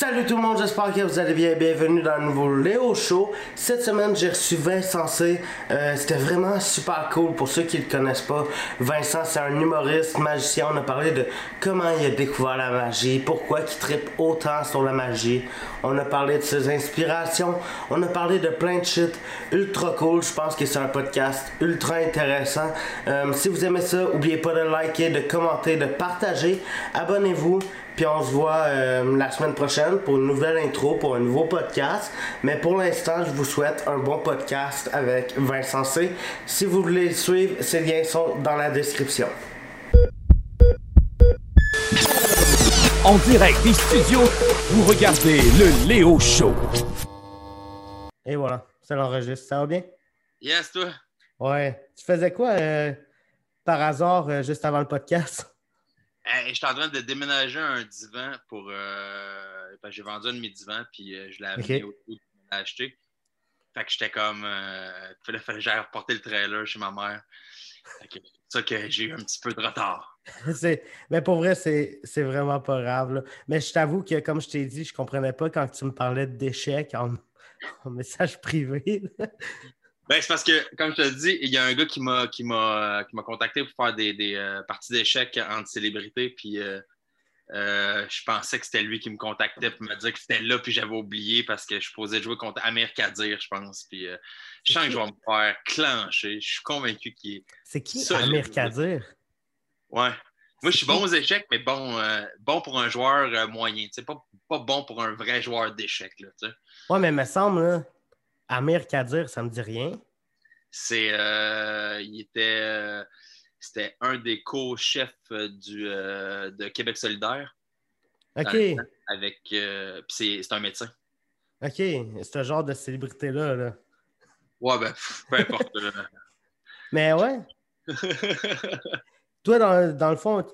Salut tout le monde, j'espère que vous allez bien. Bienvenue dans le nouveau Léo Show. Cette semaine, j'ai reçu Vincent C. Euh, C'était vraiment super cool pour ceux qui ne le connaissent pas. Vincent, c'est un humoriste, magicien. On a parlé de comment il a découvert la magie, pourquoi il tripe autant sur la magie. On a parlé de ses inspirations. On a parlé de plein de shit ultra cool. Je pense que c'est un podcast ultra intéressant. Euh, si vous aimez ça, n'oubliez pas de liker, de commenter, de partager. Abonnez-vous. Puis on se voit euh, la semaine prochaine pour une nouvelle intro, pour un nouveau podcast. Mais pour l'instant, je vous souhaite un bon podcast avec Vincent C. Si vous voulez le suivre, ces liens sont dans la description. En direct des studios, vous regardez le Léo Show. Et voilà, ça l'enregistre. Ça va bien? Yes, toi. Ouais. Tu faisais quoi euh, par hasard euh, juste avant le podcast? Hey, J'étais en train de déménager un divan pour. Euh, j'ai vendu un de mes divans, puis euh, je l'ai amené au je l'ai acheté. Fait que j'étais comme. Euh, fallait, fallait que j'aille reporter le trailer chez ma mère. Fait que c'est ça que j'ai eu un petit peu de retard. C'est- Mais pour vrai, c'est c'est vraiment pas grave. là. Mais je t'avoue que, comme je t'ai dit, je comprenais pas quand tu me parlais d'échecs en, en message privé. Ben, c'est parce que, comme je te dis, il y a un gars qui m'a qui m'a qui m'a contacté pour faire des, des euh, parties d'échecs entre célébrités, puis euh, euh, je pensais que c'était lui qui me contactait pour me dire que c'était là, puis j'avais oublié parce que je posais jouer contre Amir Kadir, je pense. Puis je sens que je vais me faire clencher. Je suis convaincu qu'il est. C'est qui? Ça, Amir Kadir? Ouais. Moi, je suis bon aux échecs, mais bon, euh, bon pour un joueur euh, moyen. Pas, pas bon pour un vrai joueur d'échecs. Ouais, mais il me semble, là, Amir Kadir, ça me dit rien. C'est, euh, il était, euh, c'était un des co-chefs euh, du, euh, de Québec solidaire OK, avec, euh, c'est, un médecin. OK. C'est ce genre de célébrité-là. là. Ouais, ben, peu importe. Mais ouais, toi, dans, dans le fond,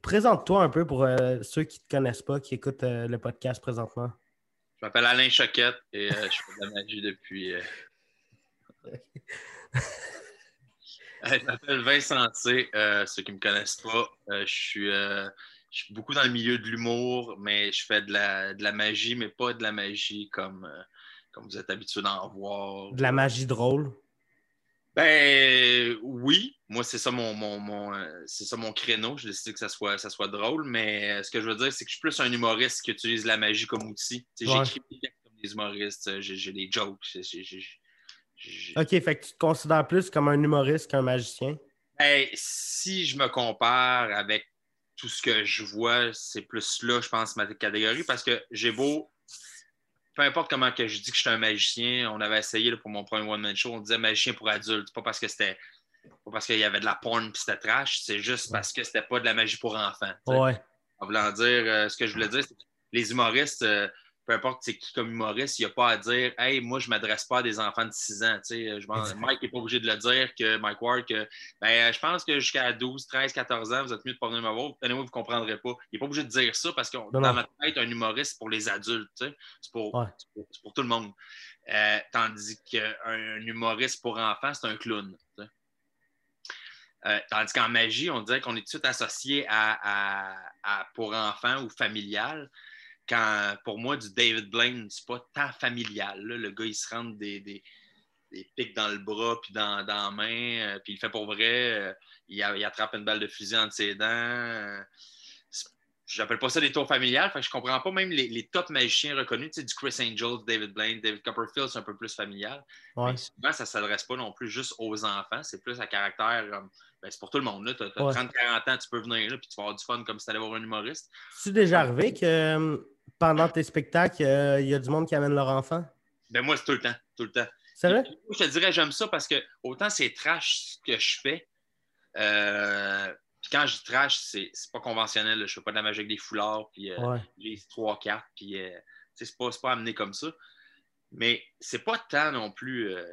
présente-toi un peu pour ceux qui ne te connaissent pas, qui écoutent le podcast présentement. Je m'appelle Alain Choquette et euh, je fais de la magie depuis. euh, Je m'appelle Vincent C. Euh, ceux qui ne me connaissent pas, je, suis, je suis beaucoup dans le milieu de l'humour, mais je fais de la, de la magie, mais pas de la magie comme, comme vous êtes habitué d'en voir. De la magie drôle. Ben oui, moi c'est ça mon, mon, mon, euh, c'est ça mon créneau. Je décide que ça soit, ça soit drôle, mais euh, ce que je veux dire, c'est que je suis plus un humoriste qui utilise la magie comme outil. Ouais. J'écris des textes comme des humoristes, euh, j'ai des jokes. OK, fait que tu te considères plus comme un humoriste qu'un magicien? Ben, si je me compare avec tout ce que je vois, c'est plus là, je pense, ma catégorie, parce que j'ai beau, peu importe comment que je dis que je suis un magicien, on avait essayé là, pour mon premier one-man show, on disait magicien pour adultes, pas parce que c'était pas parce qu'il y avait de la porn puis c'était trash, c'est juste parce que c'était pas de la magie pour enfants. Ouais. En voulant dire, euh, ce que je voulais dire, c'est que les humoristes, euh, peu importe c'est qui comme humoriste, il n'y a pas à dire Hey, moi, je ne m'adresse pas à des enfants de 6 ans. Je Exact. Mike n'est pas obligé de le dire que Mike Ward, que ben, je pense que jusqu'à 12, 13, 14 ans, vous êtes mieux de pas venir me voir. Anyway, vous ne comprendrez pas. Il n'est pas obligé de dire ça parce que Non, dans non. ma tête, un humoriste, c'est pour les adultes. C'est pour, Ouais. pour, tout le monde. Euh, tandis qu'un un humoriste pour enfants, c'est un clown. Euh, tandis qu'en magie, on dirait qu'on est tout de suite associé à, à- à pour enfants ou familial. Quand pour moi, du David Blaine, c'est pas tant familial. Le gars, il se rentre des, des, des pics dans le bras puis dans, dans la main, euh, puis il fait pour vrai. euh, il, il attrape une balle de fusil entre ses dents. J'appelle pas ça des tours familiales. Fait que je comprends pas même les, les top magiciens reconnus, tu sais, du Chris Angel, David Blaine, David Copperfield, c'est un peu plus familial. Ouais. Mais souvent, ça ne s'adresse pas non plus juste aux enfants. C'est plus à caractère. euh, ben, c'est pour tout le monde. Tu as, Ouais. 30-40 ans, tu peux venir là, puis tu vas avoir du fun comme si tu allais voir un humoriste. C'est déjà arrivé que euh, pendant tes spectacles, euh, il y a du monde qui amène leur enfant? Ben, moi, c'est tout le temps. Tout le temps. C'est vrai? Puis, je te dirais, j'aime ça parce que autant c'est trash ce que je fais. euh, quand je trash, c'est pas conventionnel. là. Je fais pas de la magie avec des foulards, puis euh, Ouais. les trois cartes, puis euh, c'est pas, amené comme ça. Mais c'est pas tant non plus. euh,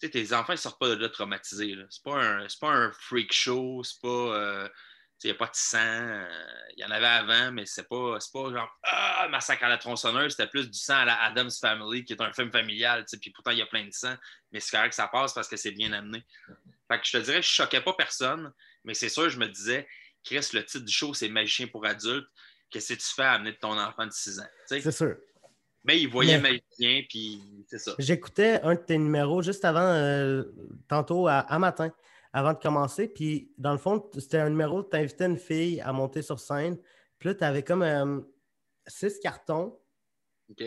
tu sais, tes enfants, ils sortent pas de là traumatisés. là. C'est pas, un- c'est pas un freak show, c'est pas. euh, il n'y a pas de sang. euh, Il y en avait avant, mais c'est pas, c'est pas genre Ah, massacre à la tronçonneuse. C'était plus du sang à la Adam's Family, qui est un film familial. Puis pourtant, il y a plein de sang. Mais c'est correct que ça passe parce que c'est bien amené. Fait que je te dirais, je choquais pas personne, mais c'est sûr, je me disais, Chris, le titre du show, c'est Magicien pour adultes. qu'est-ce que tu fais à amener ton enfant de 6 ans? C'est sûr. Mais il voyait Mais- magicien, puis c'est ça. J'écoutais un de tes numéros juste avant, euh, tantôt à, à matin, avant de commencer. Puis, dans le fond, c'était un numéro, tu invitais une fille à monter sur scène. Puis là, tu avais comme euh, six cartons. OK?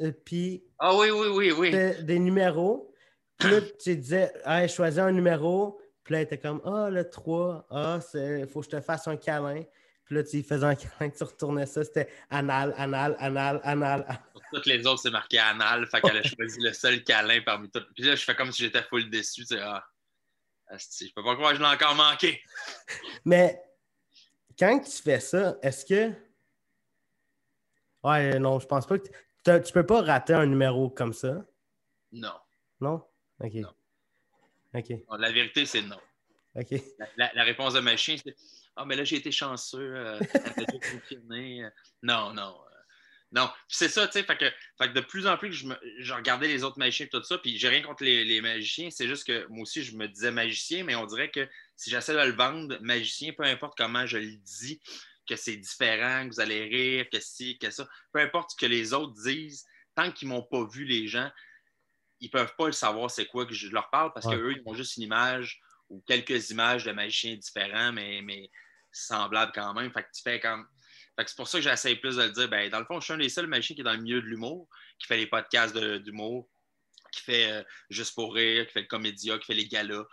euh, puis, Ah oui, oui, oui, oui. des numéros. Puis là, tu disais, hey, choisis un numéro. Puis là, elle était comme, ah, le 3, ah, il faut que je te fasse un câlin. Puis là, tu lui faisais un câlin, tu retournais ça. C'était anal, anal, anal, anal. anal. Pour toutes les autres, c'est marqué anal. Fait qu'elle a choisi le seul câlin parmi toutes. Puis là, je fais comme si j'étais full déçu. tu sais, Ah, asti, je peux pas croire que je l'ai encore manqué. Mais quand tu fais ça, est-ce que. Ouais, non, je pense pas que. Tu peux pas rater un numéro comme ça, Non. non? Ok. Non. La vérité, c'est non. La, la- la réponse de ma chien, c'est Ah, mais là, j'ai été chanceux. euh, Non, non. euh, non. C'est ça, tu sais. Fait que, fait que de plus en plus que je, me, je regardais les autres magiciens et tout ça, puis j'ai rien contre les, les magiciens. C'est juste que moi aussi, je me disais magicien, mais on dirait que si j'essaie de le vendre, magicien, peu importe comment je le dis, que c'est différent, que vous allez rire, que si, que ça, peu importe ce que les autres disent, tant qu'ils m'ont pas vu, les gens, ils peuvent pas le savoir c'est quoi que je leur parle parce Ouais. qu'eux, ils ont juste une image ou quelques images de magiciens différents, mais, mais semblables quand même. Fait que tu fais comme. Fait que c'est pour ça que j'essaie plus de le dire. Ben, dans le fond, je suis un des seuls magiciens qui est dans le milieu de l'humour, qui fait les podcasts d'humour, qui fait euh, Juste pour rire, qui fait le comédia, qui fait les galas,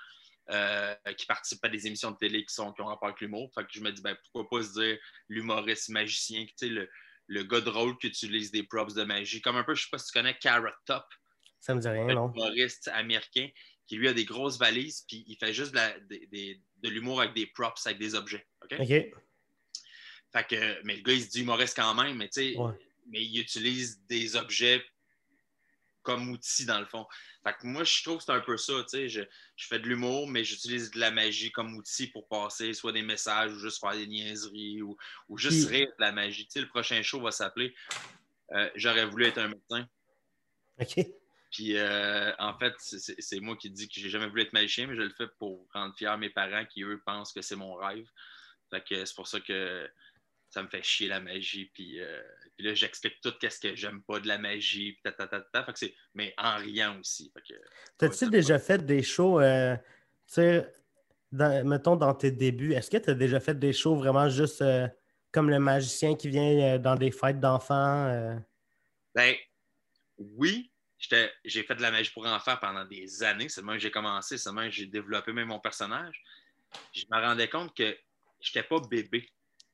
euh, qui participe à des émissions de télé qui, sont, qui ont rapport avec l'humour. Fait que je me dis, ben, pourquoi pas se dire l'humoriste magicien, tu sais, le, le gars drôle qui utilise des props de magie. Comme un peu, je sais pas si tu connais Carrot Top Ça me dit rien, un non? humoriste américain qui lui a des grosses valises, puis il fait juste de, la- des- des- de l'humour avec des props, avec des objets. OK? Ok. Fait que, mais le gars, il se dit humoriste quand même, mais tu sais, Ouais. mais il utilise des objets comme outil dans le fond. Fait que moi, je trouve que c'est un peu ça, tu sais. Je, je fais de l'humour, mais j'utilise de la magie comme outil pour passer soit des messages ou juste faire des niaiseries ou, ou juste rire de la magie. Tu sais, le prochain show va s'appeler euh, J'aurais voulu être un médecin. Ok. Puis euh, en fait, c'est- moi qui dis que j'ai jamais voulu être magicien, mais je le fais pour rendre fier mes parents qui, eux, pensent que c'est mon rêve. Fait que c'est pour ça que ça me fait chier la magie. Puis, euh, puis là, j'explique tout qu'est-ce que j'aime pas de la magie. Puis ta, ta, ta, ta. Fait que c'est- mais en riant aussi. T'as-tu Ouais, déjà fait des shows, euh, tu sais, mettons dans tes débuts, est-ce que tu as déjà fait des shows vraiment juste euh, comme le magicien qui vient dans des fêtes d'enfants? Ben, oui, j'ai fait de la magie pour enfants pendant des années. C'est même que j'ai commencé, c'est même que j'ai développé même mon personnage. Je me rendais compte que je n'étais pas bébé.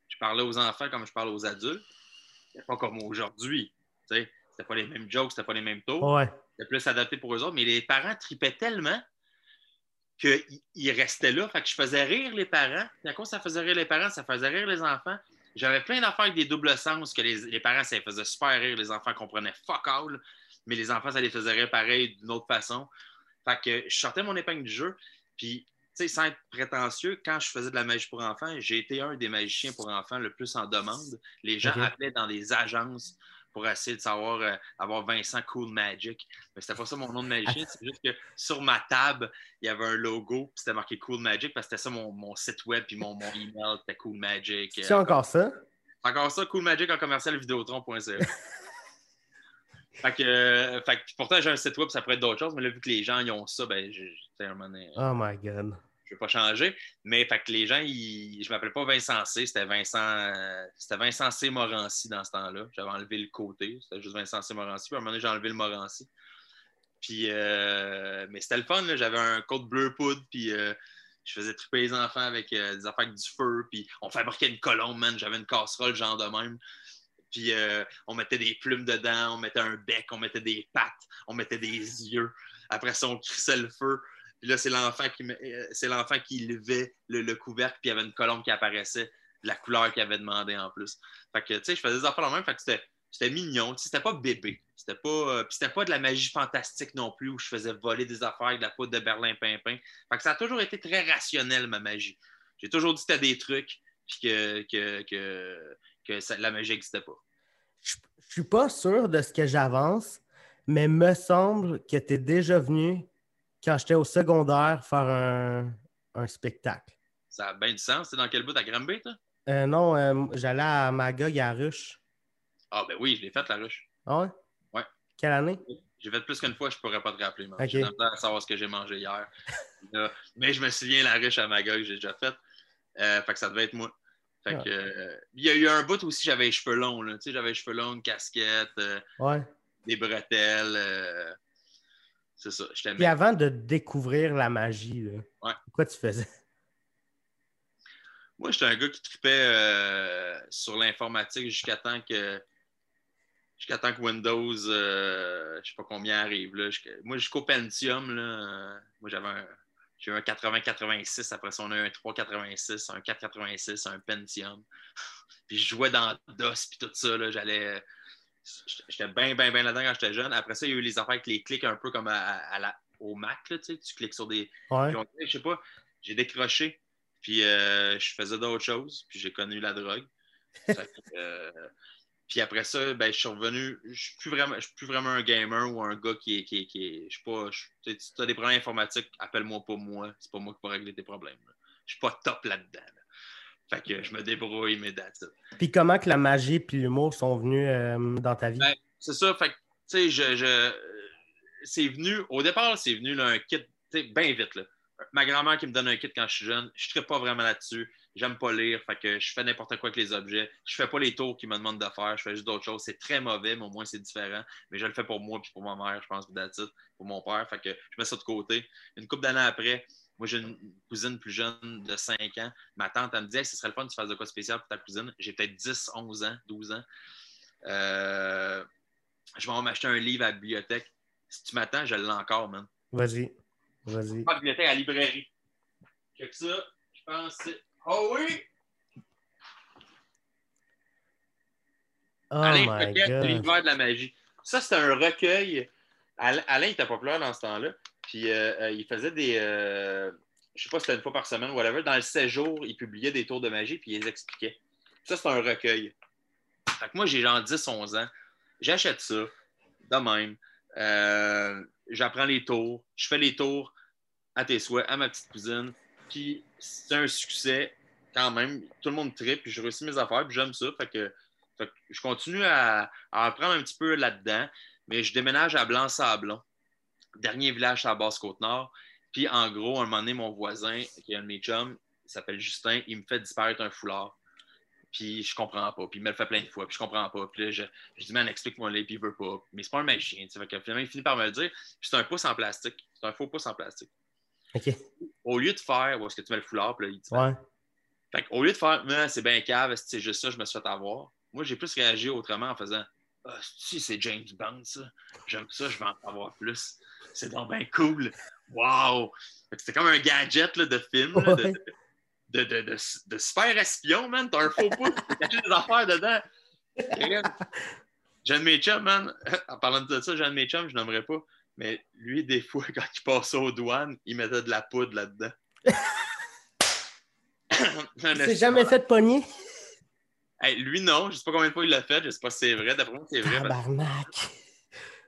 Je parlais aux enfants comme je parle aux adultes. C'était pas comme aujourd'hui. C'était pas les mêmes jokes, c'était pas les mêmes tours. Ouais. C'était plus adapté pour eux autres. Mais les parents tripaient tellement qu'ils ils restaient là. Fait que je faisais rire les parents. À cause ça faisait rire les parents, ça faisait rire les enfants. J'avais plein d'affaires avec des doubles sens que les, les parents, ça faisait super rire. Les enfants comprenaient fuck all. Mais les enfants, ça les faisait rire pareil d'une autre façon. Fait que je sortais mon épingle du jeu. Puis, tu sais, sans être prétentieux, quand je faisais de la magie pour enfants, j'ai été un des magiciens pour enfants le plus en demande. Les gens appelaient dans des agences pour essayer de savoir, euh, avoir Vincent Cool Magic. Mais c'était pas ça mon nom de magicien, c'est juste que sur ma table, il y avait un logo, puis c'était marqué Cool Magic, parce que c'était ça mon, mon site web, puis mon, mon email, c'était Cool Magic. C'est encore ça? Encore ça, Cool Magic en commercial vidéotron.ca. fait que, euh, fait que pourtant, j'ai un site web, ça pourrait être d'autres choses, mais là, vu que les gens ils ont ça, ben, je, je- un moment donné, Oh my god. je ne vais pas changer. Mais fait que les gens, ils, je m'appelais pas Vincent C, c'était Vincent, euh, c'était Vincent C. Morancy dans ce temps-là. J'avais enlevé le côté, c'était juste Vincent C. Morancy. Puis à un moment donné, j'ai enlevé le Morancy. Puis, euh, mais c'était le fun, j'avais un code bleu poudre, puis euh, je faisais triper les enfants avec euh, des affaires avec du feu, puis on fabriquait une colombe, man. J'avais une casserole, genre de même. Puis euh, on mettait des plumes dedans, on mettait un bec, on mettait des pattes, on mettait des yeux. Après ça, on crissait le feu. Puis là, c'est l'enfant qui, euh, c'est l'enfant qui levait le, le couvercle, puis il y avait une colombe qui apparaissait, de la couleur qu'il avait demandé en plus. Fait que, tu sais, je faisais des affaires la même, fait que c'était, mignon. C'était pas bébé. C'était pas, euh, c'était pas de la magie fantastique non plus, où je faisais voler des affaires avec de la poudre de Berlin Pimpin. Fait que ça a toujours été très rationnel, ma magie. J'ai toujours dit que c'était des trucs, puis que, que, que, que ça- la magie n'existait pas. Je je suis pas sûr de ce que j'avance, mais me semble que tu es déjà venu quand j'étais au secondaire faire un, un spectacle. Ça a bien du sens. C'est dans quel bout à Granby, toi? Euh, non, euh, j'allais à Magog à Ruche. Ah, ben oui, je l'ai faite, la ruche. Ah ouais? Ouais. Quelle année? J'ai fait plus qu'une fois, je pourrais pas te rappeler. man. Ok. J'ai à savoir ce que j'ai mangé hier. Mais je me souviens, la ruche à Magog, j'ai déjà faite. Euh, fait que ça devait être moi. Fait Ah. que, euh, il y a eu un bout aussi, j'avais les cheveux longs. Là. Tu sais, j'avais les cheveux longs, une casquette, euh, Ouais. des bretelles. euh, c'est ça, je avant de découvrir la magie, là, Ouais. quoi tu faisais? Moi, j'étais un gars qui tripait sur l'informatique jusqu'à temps que jusqu'à temps que Windows, je sais pas combien arrive. Là. Moi, jusqu'au Pentium, là, moi j'avais un. J'ai eu un 80-86, après ça, on a eu un 386, un 486, un Pentium. puis je jouais dans DOS, puis tout ça, là, j'allais. J'étais bien, bien, bien là-dedans quand j'étais jeune. Après ça, il y a eu les affaires avec les clics un peu comme à, à la, au Mac, là, tu sais, tu cliques sur des, Ouais. on je sais pas, j'ai décroché. Puis euh, je faisais d'autres choses. Puis j'ai connu la drogue. Euh, puis après ça, ben, je suis revenu. Je suis plus vraiment, je suis plus vraiment un gamer ou un gars qui est. Qui je suis pas. je- si tu as des problèmes informatiques, appelle-moi pas moi. C'est pas moi qui peux régler tes problèmes. là. Je suis pas top là-dedans. là. Fait que je me débrouille, mais it. Puis comment que la magie et l'humour sont venus euh, dans ta vie? Ben, c'est ça. Fait que, tu sais, je, je- c'est venu, au départ, c'est venu là, un kit, tu sais, bien vite. Là. Ma grand-mère qui me donne un kit quand je suis jeune, je ne pas vraiment là-dessus. J'aime pas lire, fait que je fais n'importe quoi avec les objets. Je fais pas les tours qu'ils me demandent de faire, je fais juste d'autres choses. C'est très mauvais, mais au moins c'est différent. Mais je le fais pour moi puis pour ma mère, je pense, puis pour mon père. Fait que je mets ça de côté. Une couple d'années après, moi j'ai une cousine plus jeune de 5 ans. Ma tante, elle me dit Hey, ce serait le fun que tu fasses de quoi spécial pour ta cousine. J'ai peut-être 10, 11 ans, 12 ans. Euh, je vais m'acheter un livre à la bibliothèque. Si tu m'attends, je l'ai encore, man. Vas-y. Vas-y. Pas à la bibliothèque, à la librairie. Que que ça, je pense. Oh oui! Oh Alain god. l'univers de la magie. Ça, c'était un recueil. Alain, Alain était populaire dans ce temps-là. Puis euh, euh, il faisait des. euh, je sais pas si c'était une fois par semaine ou whatever. Dans le séjour, il publiait des tours de magie puis il les expliquait. Ça, c'est un recueil. Fait que moi, j'ai genre 10, 11 ans. J'achète ça, de même. Euh, J'apprends les tours. Je fais les tours à tes souhaits, à ma petite cousine. Puis c'est un succès quand même. Tout le monde tripe, puis je réussis mes affaires, puis j'aime ça. Fait que, je continue à, apprendre un petit peu là-dedans, mais je déménage à Blanc-Sablon, dernier village à la Basse-Côte-Nord. Puis en gros, un moment donné, mon voisin, qui est un de mes chums, il s'appelle Justin, il me fait disparaître un foulard. Puis je comprends pas. Puis il me le fait plein de fois. Puis je comprends pas. Puis là, je, dis, man, explique-moi les Puis il veut pas. Mais c'est pas un magicien. Fait que finalement, il finit par me le dire. Puis c'est un pouce en plastique. C'est un faux pouce en plastique. Au lieu de faire, où est-ce que tu mets le foulard? Puis là, il dit, Ouais. fait au lieu de faire, Ah, c'est bien cave, c'est juste ça, je me suis fait avoir. Moi, j'ai plus réagi autrement en faisant, ah, si c'est James Bond, ça. J'aime ça, je vais en avoir plus. C'est donc bien cool. Wow! C'était comme un gadget là, de film, là, de, Ouais. de, de, de, de super espion, man. T'as un faux pouce, t'as des affaires dedans. Mes chums, man. En parlant de ça, mes chums, je n'aimerais pas. Mais lui, des fois, quand il passait aux douanes, il mettait de la poudre là-dedans. T'es jamais fait pogner? Hey, lui, non. Je sais pas combien de fois il l'a fait. Je sais pas si c'est vrai. D'après moi, c'est vrai. parce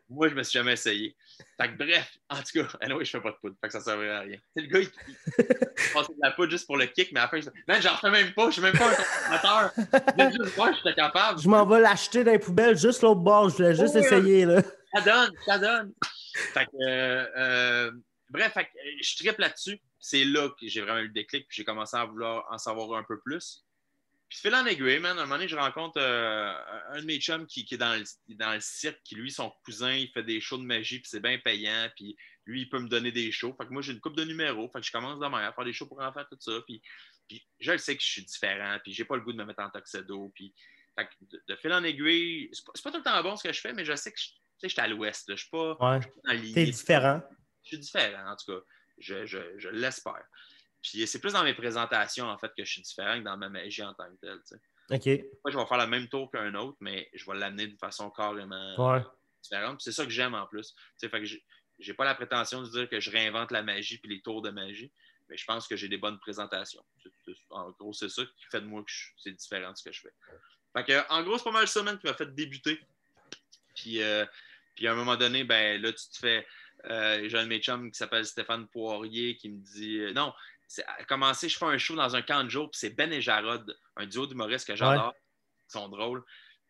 moi, je me suis jamais essayé. Fait que bref, en tout cas, anyway, je fais pas de poudre. Fait que ça servait à rien. C'est le gars, il, il passait de la poudre juste pour le kick, mais à la fin, je Man, j'en fais même pas. Je suis même pas un consommateur. Juste voir, j'étais capable. Je m'en vais l'acheter dans les poubelles juste l'autre bord. Je voulais juste Oh, essayer, là. Ça donne, ça donne. Fait que, euh, bref, fait que, euh, je tripe là-dessus. C'est là que j'ai vraiment eu le déclic, puis j'ai commencé à vouloir en savoir un peu plus. Puis fil en aiguille, man, à un moment donné, je rencontre euh, un de mes chums qui, est dans le, dans le cirque, qui lui, son cousin, il fait des shows de magie, puis c'est bien payant, puis lui, il peut me donner des shows. Fait que moi, j'ai une coupe de numéros, fait que je commence demain à faire des shows pour enfants, tout ça, puis, puis je sais que je suis différent, puis j'ai pas le goût de me mettre en tuxedo, puis de, de fil en aiguille, c'est pas, pas tout le temps bon ce que je fais, mais je sais que je, suis à l'ouest, je suis pas Ouais. dans le T'es lit. différent. Je suis différent, en tout cas. Je, je, je l'espère. Puis c'est plus dans mes présentations, en fait, que je suis différent que dans ma magie en tant que telle. tu sais. OK. Moi, je vais faire le même tour qu'un autre, mais je vais l'amener d'une façon carrément Ouais. différente. C'est ça que j'aime en plus. Tu sais, fait que j'ai- pas la prétention de dire que je réinvente la magie puis les tours de magie, mais je pense que j'ai des bonnes présentations. En gros, c'est ça qui fait de moi que je- c'est différent de ce que je fais. Fait que, en gros, c'est pas mal ça, man, qui m'a fait débuter. Puis, euh, puis à un moment donné, ben là, tu te fais. euh, j'ai un de mes chums qui s'appelle Stéphane Poirier qui me dit. euh, non, à commencer, je fais un show dans un camp de jour, puis c'est Ben et Jarod, un duo d'humoristes que j'adore. Ils sont drôles.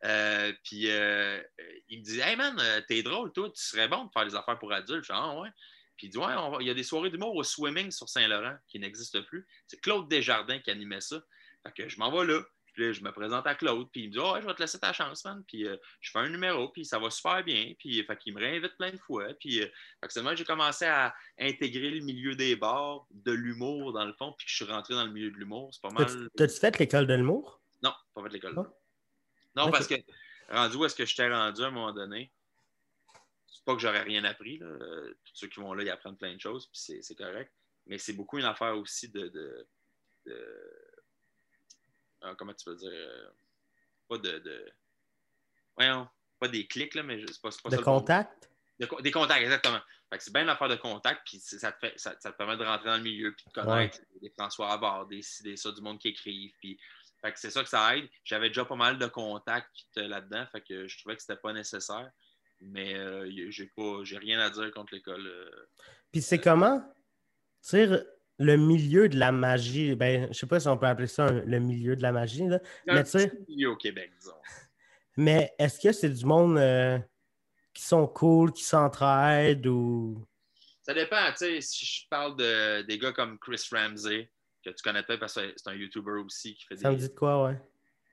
Euh, puis il me dit Hey man, t'es drôle, toi, tu serais bon de faire des affaires pour adultes. Je dis Ah ouais. Puis il dit Ouais, on va- il y a des soirées d'humour au swimming sur Saint-Laurent qui n'existent plus. C'est Claude Desjardins qui animait ça. Fait que je m'en vais là. Puis là, je me présente à Claude, puis il me dit Oh, ouais, je vais te laisser ta chance, man. Puis euh, je fais un numéro, puis ça va super bien. Puis fait qu'il me réinvite plein de fois. Puis euh, fait que que j'ai commencé à intégrer le milieu des bars, de l'humour dans le fond, puis que je suis rentré dans le milieu de l'humour. C'est pas mal. T'as-tu fait l'école de l'humour? Non, pas fait l'école. Ah. Non, parce que rendu où est-ce que j'étais rendu à un moment donné, c'est pas que j'aurais rien appris. Là. Euh, Tous ceux qui vont là, ils apprennent plein de choses, puis c'est- c'est correct. Mais c'est beaucoup une affaire aussi de. de, de- ah, comment tu peux dire euh, Pas de. de... Voyons, pas des clics, là, mais c'est pas, pas De ça le bon mot. contact? De co- des contacts, exactement. Fait que c'est bien une affaire de contact, puis ça te, fait, ça, ça te permet de rentrer dans le milieu, puis de connaître des François Havard, des, des ça, du monde qui écrivent. Puis, fait que c'est ça que ça aide. J'avais déjà pas mal de contacts là-dedans, fait que je trouvais que c'était pas nécessaire. Mais euh, j'ai pas j'ai rien à dire contre l'école. euh. Puis c'est comment? Tu sais, le milieu de la magie, ben, je sais pas si on peut appeler ça un- le milieu de la magie, là. Un Mais petit milieu au Québec, disons. Mais est-ce que c'est du monde euh, qui sont cool, qui s'entraident ou? Ça dépend, tu sais, si je parle de, des gars comme Chris Ramsey, que tu connais peut-être parce que c'est un YouTuber aussi qui fait Ça me des. dit de quoi, ouais?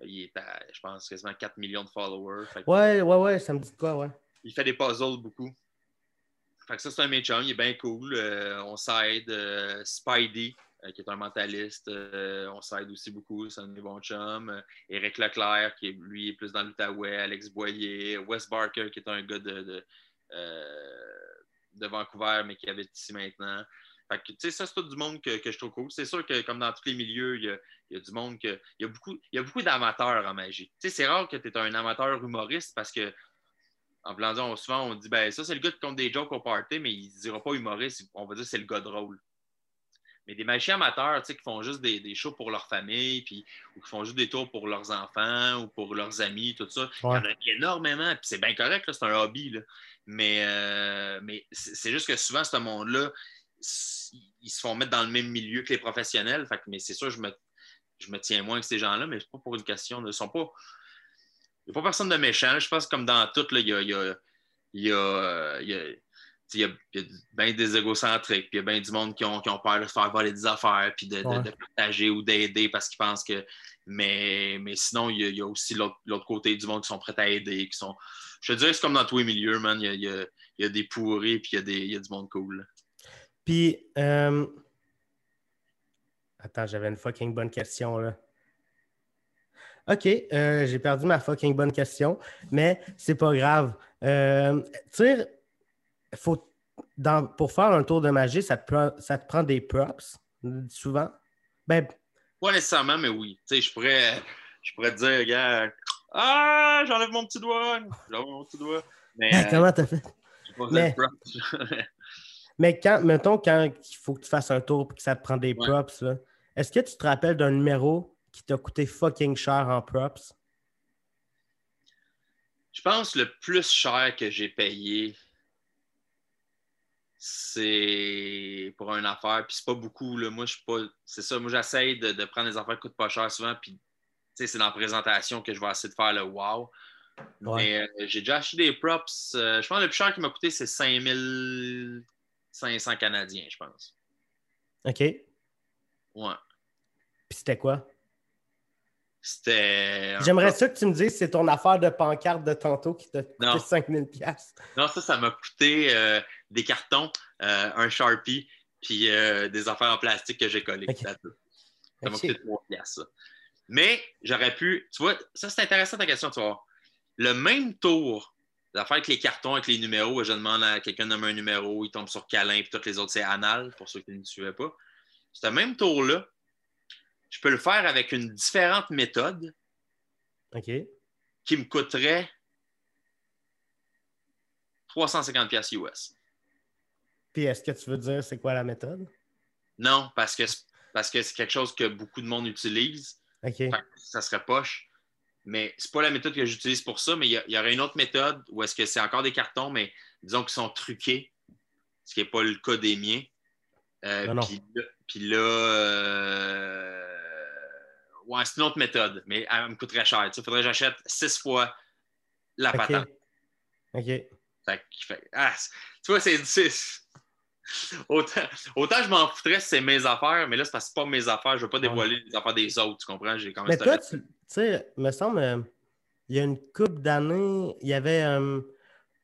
Il est à, je pense, quasiment 4 millions de followers. Fait Ouais, ouais, ouais, ça me dit de quoi, ouais. Il fait des puzzles beaucoup. Fait que ça, c'est un chums, il est bien cool. Euh, on s'aide. Euh, Spidey, euh, qui est un mentaliste, on s'aide aussi beaucoup. C'est un de mes bons chums. Éric Leclerc, qui est, lui plus dans l'Outaouais. Alex Boyer. Wes Barker, qui est un gars de, de, de Vancouver, mais qui habite ici maintenant. Fait que, tu sais, ça, c'est tout du monde que, que je trouve cool. C'est sûr que, comme dans tous les milieux, il y a, y a du monde que. Il y a beaucoup, beaucoup d'amateurs en magie. C'est rare que tu es un amateur humoriste parce que en on- souvent, on dit, ben ça, c'est le gars qui compte des jokes au party, mais il ne dira pas humoriste, on va dire c'est le gars drôle. Mais des magiciens amateurs, tu sais, qui font juste des, des shows pour leur famille, puis, ou qui font juste des tours pour leurs enfants ou pour leurs amis, tout ça, il y en a énormément, puis c'est bien correct, c'est un hobby, là. Mais, euh, mais c'est juste que souvent, ce monde-là, ils se font mettre dans le même milieu que les professionnels. Fait que- mais c'est sûr, je me, je me tiens moins que ces gens-là, mais c'est pas pour une question de. Ils sont pas. Il n'y a pas personne de méchant. Je pense que comme dans tout, il y a. il y a- y a, euh, il y a- il y bien des égocentriques, puis il y a bien du monde qui ont, qui ont peur de se faire voler des affaires, puis de, de- Ouais. de partager ou d'aider parce qu'ils pensent que. Mais, mais sinon, il y a, il y a aussi l'autre côté du monde qui sont prêts à aider, qui sont. Je te dirais que c'est comme dans tous les milieux, man. Il y a, il y a- il des pourris, puis il y a, des, du monde cool. Puis, euh, attends, j'avais une fucking bonne question là. Ok, euh, j'ai perdu ma fucking bonne question, mais c'est pas grave. Euh, faut, dans- pour faire un tour de magie, ça te prend, ça te prend des props, souvent? Ben, Pas nécessairement, mais oui. Tu sais, je pourrais, je pourrais te dire, regarde, ah, j'enlève mon petit doigt, j'enlève mon petit doigt. Mais euh, comment t'as fait? pas mais- besoin de props. Mais quand, mettons, quand il faut que tu fasses un tour et que ça te prend des Ouais. props, est-ce que tu te rappelles d'un numéro qui t'a coûté fucking cher en props? Je pense que le plus cher que j'ai payé, c'est pour une affaire, puis c'est pas beaucoup. Là. Moi, je suis pas. C'est ça, moi j'essaye de, de prendre des affaires qui coûtent pas cher souvent, puis c'est dans la présentation que je vais essayer de faire le wow. Ouais. Mais euh, j'ai déjà acheté des props. euh, je pense que le plus cher qui m'a coûté, c'est 5500 Canadiens, je pense. OK. Puis Ouais. c'était quoi? C'était. J'aimerais ça que tu me dises c'est ton affaire de pancarte de tantôt qui t'a coûté Non. 5000 pièces. Non, ça, ça m'a coûté euh, des cartons, euh, un Sharpie, puis euh, des affaires en plastique que j'ai collées. Ça m'a coûté 3 piastres, ça. Mais j'aurais pu. Tu vois, ça, c'est intéressant ta question, tu vois. Le même tour d'affaires avec les cartons, avec les numéros, je demande à quelqu'un de nommer un numéro, il tombe sur Câlin, puis toutes les autres, c'est Anal, pour ceux qui ne suivaient pas. Ce même tour-là, je peux le faire avec une différente méthode qui me coûterait 350 pièces US. Puis est-ce que tu veux dire c'est quoi la méthode? Non, parce que c'est- parce que c'est quelque chose que beaucoup de monde utilise. OK. Fait que ça serait poche. Mais c'est pas la méthode que j'utilise pour ça, mais il y, aurait une autre méthode où est-ce que c'est encore des cartons, mais disons qu'ils sont truqués, ce qui n'est pas le cas des miens. Euh, là, puis là, euh, ouais, c'est une autre méthode, mais elle me coûterait cher. Il faudrait que j'achète six fois la Ok. patente. Ok. Fait qu'il fait- ah, tu vois, c'est. Autant, autant je m'en foutrais si c'est mes affaires, mais là, c'est parce que c'est pas mes affaires. Je veux pas dévoiler les affaires des autres, tu comprends? J'ai quand même Mais toi, tu tu sais, me semble, euh, il y a une couple d'années, il y avait euh,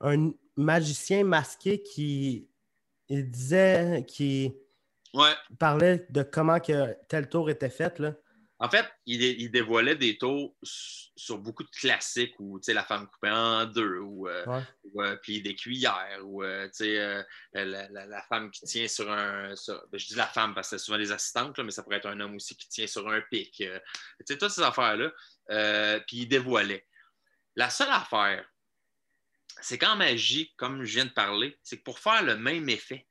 un magicien masqué qui il disait, qui Ouais. parlait de comment que tel tour était fait. Là. En fait, il, dé- il dévoilait des tours s- sur beaucoup de classiques où, tu sais, la femme coupée en deux, ou, euh, Ouais. ou, euh, plier des cuillères, ou, euh, tu sais, euh, la, la- la femme qui tient sur un... sur- ben, je dis la femme parce que c'est souvent des assistantes, là, mais ça pourrait être un homme aussi qui tient sur un pic. euh, tu sais, toutes ces affaires-là. euh, puis il dévoilait. La seule affaire, c'est qu'en magie, comme je viens de parler, c'est que pour faire le même effet,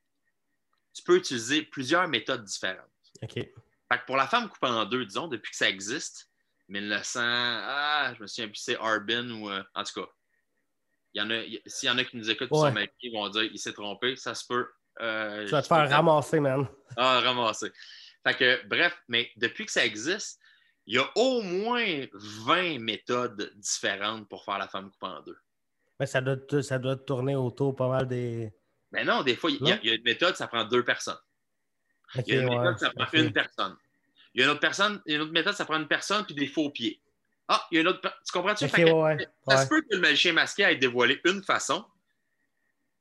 tu peux utiliser plusieurs méthodes différentes. OK. Fait que pour la femme coupée en deux, disons, depuis que ça existe, 1900, ah, je me souviens plus, c'est Arbin ou. euh, en tout cas, il y en a, il- s'il y en a qui nous écoutent qui Ouais. sont maquillés, ils vont dire il s'est trompé, ça se peut. euh, Tu vas te faire ramasser, man. Ah, ramasser. Fait que, bref, mais depuis que ça existe, il y a au moins 20 méthodes différentes pour faire la femme coupée en deux. Mais ça doit, ça doit tourner autour pas mal des. Mais non, des fois, il y, a, Non? il y a une méthode, ça prend deux personnes. Il y a une ouais, méthode, ça prend une personne. Il y a une autre personne, il y a une autre méthode, ça prend une personne puis des faux pieds. Ah, il y a une autre. Tu comprends-tu? Ok, Fait que ouais, ouais. Ça se peut que le magicien masqué ait dévoilé une façon.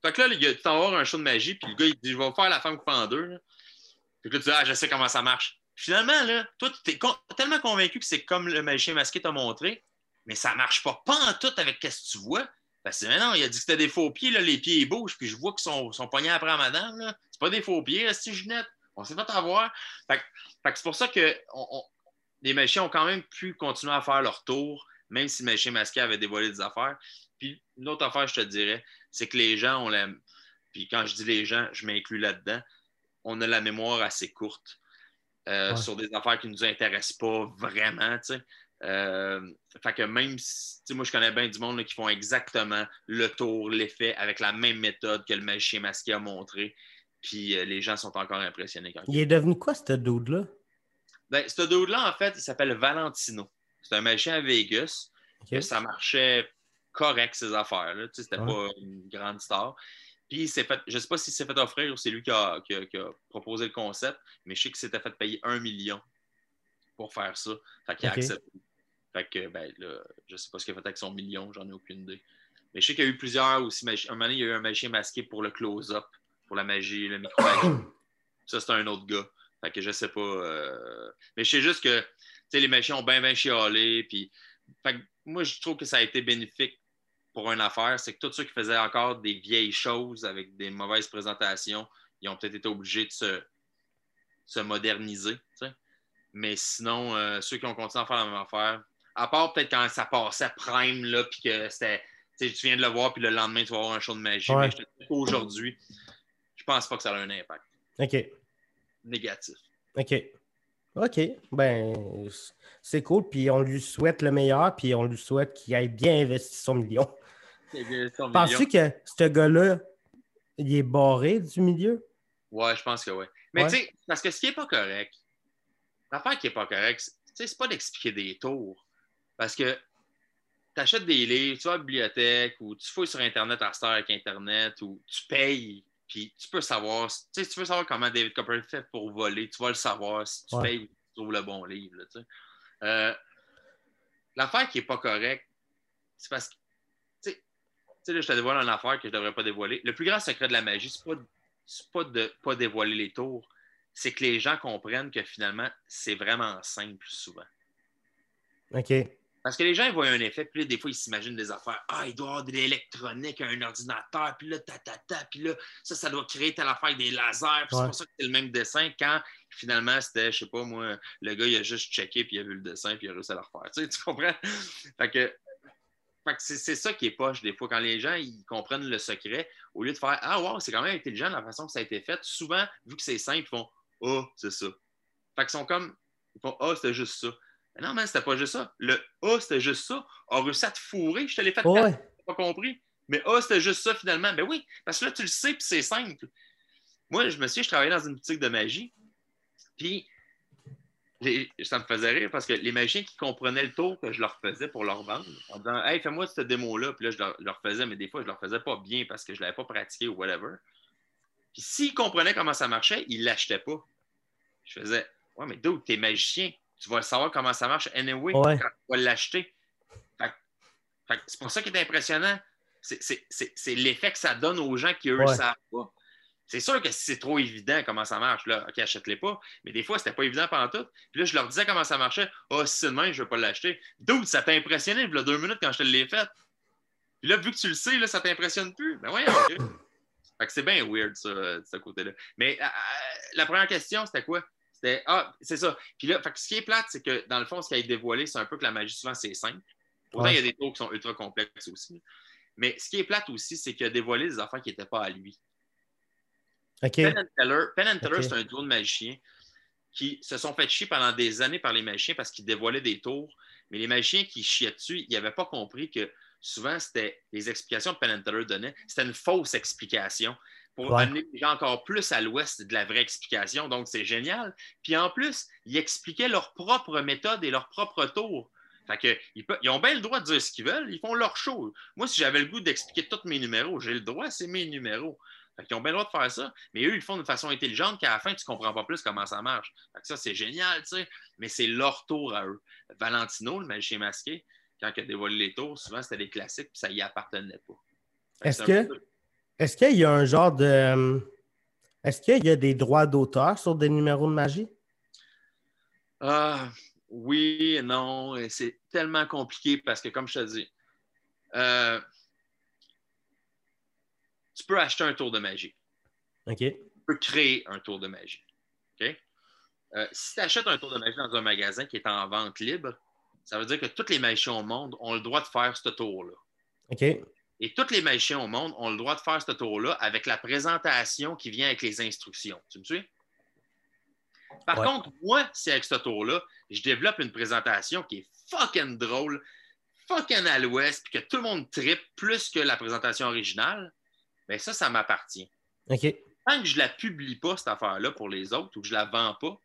Fait que là, il y a- tu t'en vas voir un show de magie, puis le gars, il dit Je vais faire la femme coupée en deux. Là. Puis là, tu dis Ah, je sais comment ça marche. Finalement, là, toi, tu es tellement convaincu que c'est comme le magicien masqué t'a montré, mais ça marche pas, pas en tout avec ce que tu vois. Parce que mais non, il a dit que c'était des faux pieds, là, les pieds ils bougent, puis je vois qu'ils sont, sont pognés après à madame. là. C'est pas des faux pieds, c'est Ginette. On s'est fait avoir. Fait, fait c'est pour ça que on- on- les magiciens ont quand même pu continuer à faire leur tour, même si le magicien masqué avait dévoilé des affaires. Puis une autre affaire, je te dirais, c'est que les gens, on l'aime. Puis quand je dis les gens, je m'inclus là-dedans. On a la mémoire assez courte euh, Ouais. sur des affaires qui ne nous intéressent pas vraiment, tu sais. Euh, fait que même si, moi, je connais bien du monde là, qui font exactement le tour, l'effet, avec la même méthode que le magicien masqué a montré. Puis euh, les gens sont encore impressionnés quand Il est devenu quoi, ce dude-là? ben, ce dude-là, en fait, il s'appelle Valentino. C'est un magicien à Vegas. Que Ça marchait correct, ces affaires-là. Tu sais, C'était Ouais. pas une grande star. Puis, il s'est fait, je ne sais pas s'il s'est fait offrir ou c'est lui qui a, qui a- qui a proposé le concept, mais je sais qu'il s'était fait payer un million pour faire ça. Fait qu'il a accepté. Fait que, ben, là, je ne sais pas ce qu'il a fait avec son million, j'en ai aucune idée. Mais je sais qu'il y a eu plusieurs aussi. Un moment donné, il y a eu un magicien masqué pour le close-up, pour la magie, le micro Ça, c'est un autre gars. Fait que je sais pas. euh, Mais je sais juste que tu sais, les magiciens ont bien, bien chialé. Puis... Fait que moi, je trouve que ça a été bénéfique pour une affaire. C'est que tous ceux qui faisaient encore des vieilles choses avec des mauvaises présentations, ils ont peut-être été obligés de se, se moderniser. Mais sinon, euh, ceux qui ont continué à faire la même affaire, à part peut-être quand ça passait prime, là, puis que c'était. Tu viens de le voir, puis le lendemain, tu vas avoir un show de magie. Ouais. Mais qu'aujourd'hui, je pense pas que ça a un impact OK. négatif. OK. OK. Ben, c'est cool. Puis on lui souhaite le meilleur. Puis on lui souhaite qu'il ait bien investi son million. Penses-tu que ce gars-là, il est barré du milieu? Ouais, je pense que oui. Mais Ouais. tu sais, parce que ce qui n'est pas correct, l'affaire qui n'est pas correcte, c'est- pas d'expliquer des tours. Parce que tu achètes des livres, tu vas à la bibliothèque ou tu fouilles sur Internet à Star avec Internet ou tu payes, puis tu peux savoir, tu sais, tu veux savoir comment David Copperfield fait pour voler, tu vas le savoir si tu Ouais. payes ou tu trouves le bon livre. Euh, L'affaire qui n'est pas correcte, c'est parce que, tu sais, je te dévoile une affaire que je ne devrais pas dévoiler. Le plus grand secret de la magie, c'est pas pas de pas dévoiler les tours, c'est que les gens comprennent que finalement, c'est vraiment simple souvent. OK. Parce que les gens ils voient un effet, puis là, des fois, ils s'imaginent des affaires. Ah, il doit y avoir de l'électronique, un ordinateur, puis là, ta, ta, ta, puis là, ça, ça doit créer telle affaire avec des lasers, puis c'est Ouais. pour ça que c'est le même dessin, quand finalement, c'était, je sais pas, moi, le gars, il a juste checké, puis il a vu le dessin, puis il a réussi à le refaire. Tu, sais, tu comprends? Fait que, c'est, ça qui est poche, des fois, quand les gens, ils comprennent le secret, au lieu de faire Ah, wow, c'est quand même intelligent la façon que ça a été fait, souvent, vu que c'est simple, ils font Ah, c'est ça. Fait qu'ils sont comme, ils font Ah, c'était juste ça. Mais non, mais c'était pas juste ça. Le A, c'était juste ça. A réussi à te fourrer. Je te l'ai fait Ouais. t'as pas compris. Mais A, c'était juste ça finalement. Ben oui, parce que là, tu le sais, puis c'est simple. moi, je me souviens, je travaillais dans une boutique de magie. Puis, les- ça me faisait rire parce que les magiciens qui comprenaient le tour que je leur faisais pour leur vendre, en disant Hey, fais-moi cette démo-là. Puis là, je leur, leur faisais, mais des fois, je leur faisais pas bien parce que je ne l'avais pas pratiqué ou whatever. Puis s'ils comprenaient comment ça marchait, ils ne l'achetaient pas. Je faisais Ouais, mais d'où t'es magicien? Tu vas savoir comment ça marche anyway Ouais. quand tu vas l'acheter. C'est pour ça qui est impressionnant. C'est- l'effet que ça donne aux gens qui, eux, ne Ouais. savent pas. C'est sûr que si c'est trop évident comment ça marche, là, OK, achète-les pas. Mais des fois, c'était pas évident pendant tout. Puis là, je leur disais comment ça marchait. Ah, si c'est de même, je ne vais pas l'acheter. D'où ça t'a impressionné, il y a deux minutes quand je te l'ai fait. Puis là, vu que tu le sais, là, ça t'impressionne plus. Ben. Fait que c'est bien weird, ça, de ce côté-là. Mais euh, la première question, c'était quoi? C'était Ah, c'est ça. Puis là, fait que ce qui est plate, c'est que dans le fond, ce qui a été dévoilé, c'est un peu que la magie, souvent, c'est simple. Ouais. il y a des tours qui sont ultra complexes aussi. Mais ce qui est plate aussi, c'est qu'il a dévoilé des affaires qui n'étaient pas à lui. OK. Penn and Teller, Penn c'est un duo de magiciens qui se sont fait chier pendant des années par les magiciens parce qu'ils dévoilaient des tours. Mais les magiciens qui chiaient dessus, ils n'avaient pas compris que souvent, c'était les explications que Penn and Teller donnait, c'était une fausse explication pour Ouais. amener les gens encore plus à l'ouest de la vraie explication. Donc, c'est génial. Puis en plus, ils expliquaient leur propre méthode et leur propre tour. Fait que, ils, pe- ils ont bien le droit de dire ce qu'ils veulent, ils font leur show. Moi, si j'avais le goût d'expliquer tous mes numéros, j'ai le droit, c'est mes numéros. Fait qu'ils ont bien le droit de faire ça, mais eux, ils le font d'une façon intelligente qu'à la fin, tu ne comprends pas plus comment ça marche. Fait que ça, c'est génial, tu sais, mais c'est leur tour à eux. Valentino, le magicien masqué, quand il a dévoilé les tours, souvent, c'était des classiques, puis ça y appartenait pas. Est-ce que- Est-ce qu'il y a un genre de. euh, Est-ce qu'il y a des droits d'auteur sur des numéros de magie? Ah, oui et non, et c'est tellement compliqué parce que, comme je te dis, euh, tu peux acheter un tour de magie. OK. tu peux créer un tour de magie. OK? Euh, si tu achètes un tour de magie dans un magasin qui est en vente libre, ça veut dire que tous les magiciens au monde ont le droit de faire ce tour-là. OK. Et tous les magiciens au monde ont le droit de faire ce tour-là avec la présentation qui vient avec les instructions. Tu me suis? Par Ouais. contre, moi, si avec ce tour-là, je développe une présentation qui est fucking drôle, fucking à l'ouest, puis que tout le monde tripe plus que la présentation originale, bien ça, ça m'appartient OK. tant que je ne la publie pas, cette affaire-là, pour les autres, ou que je ne la vends pas,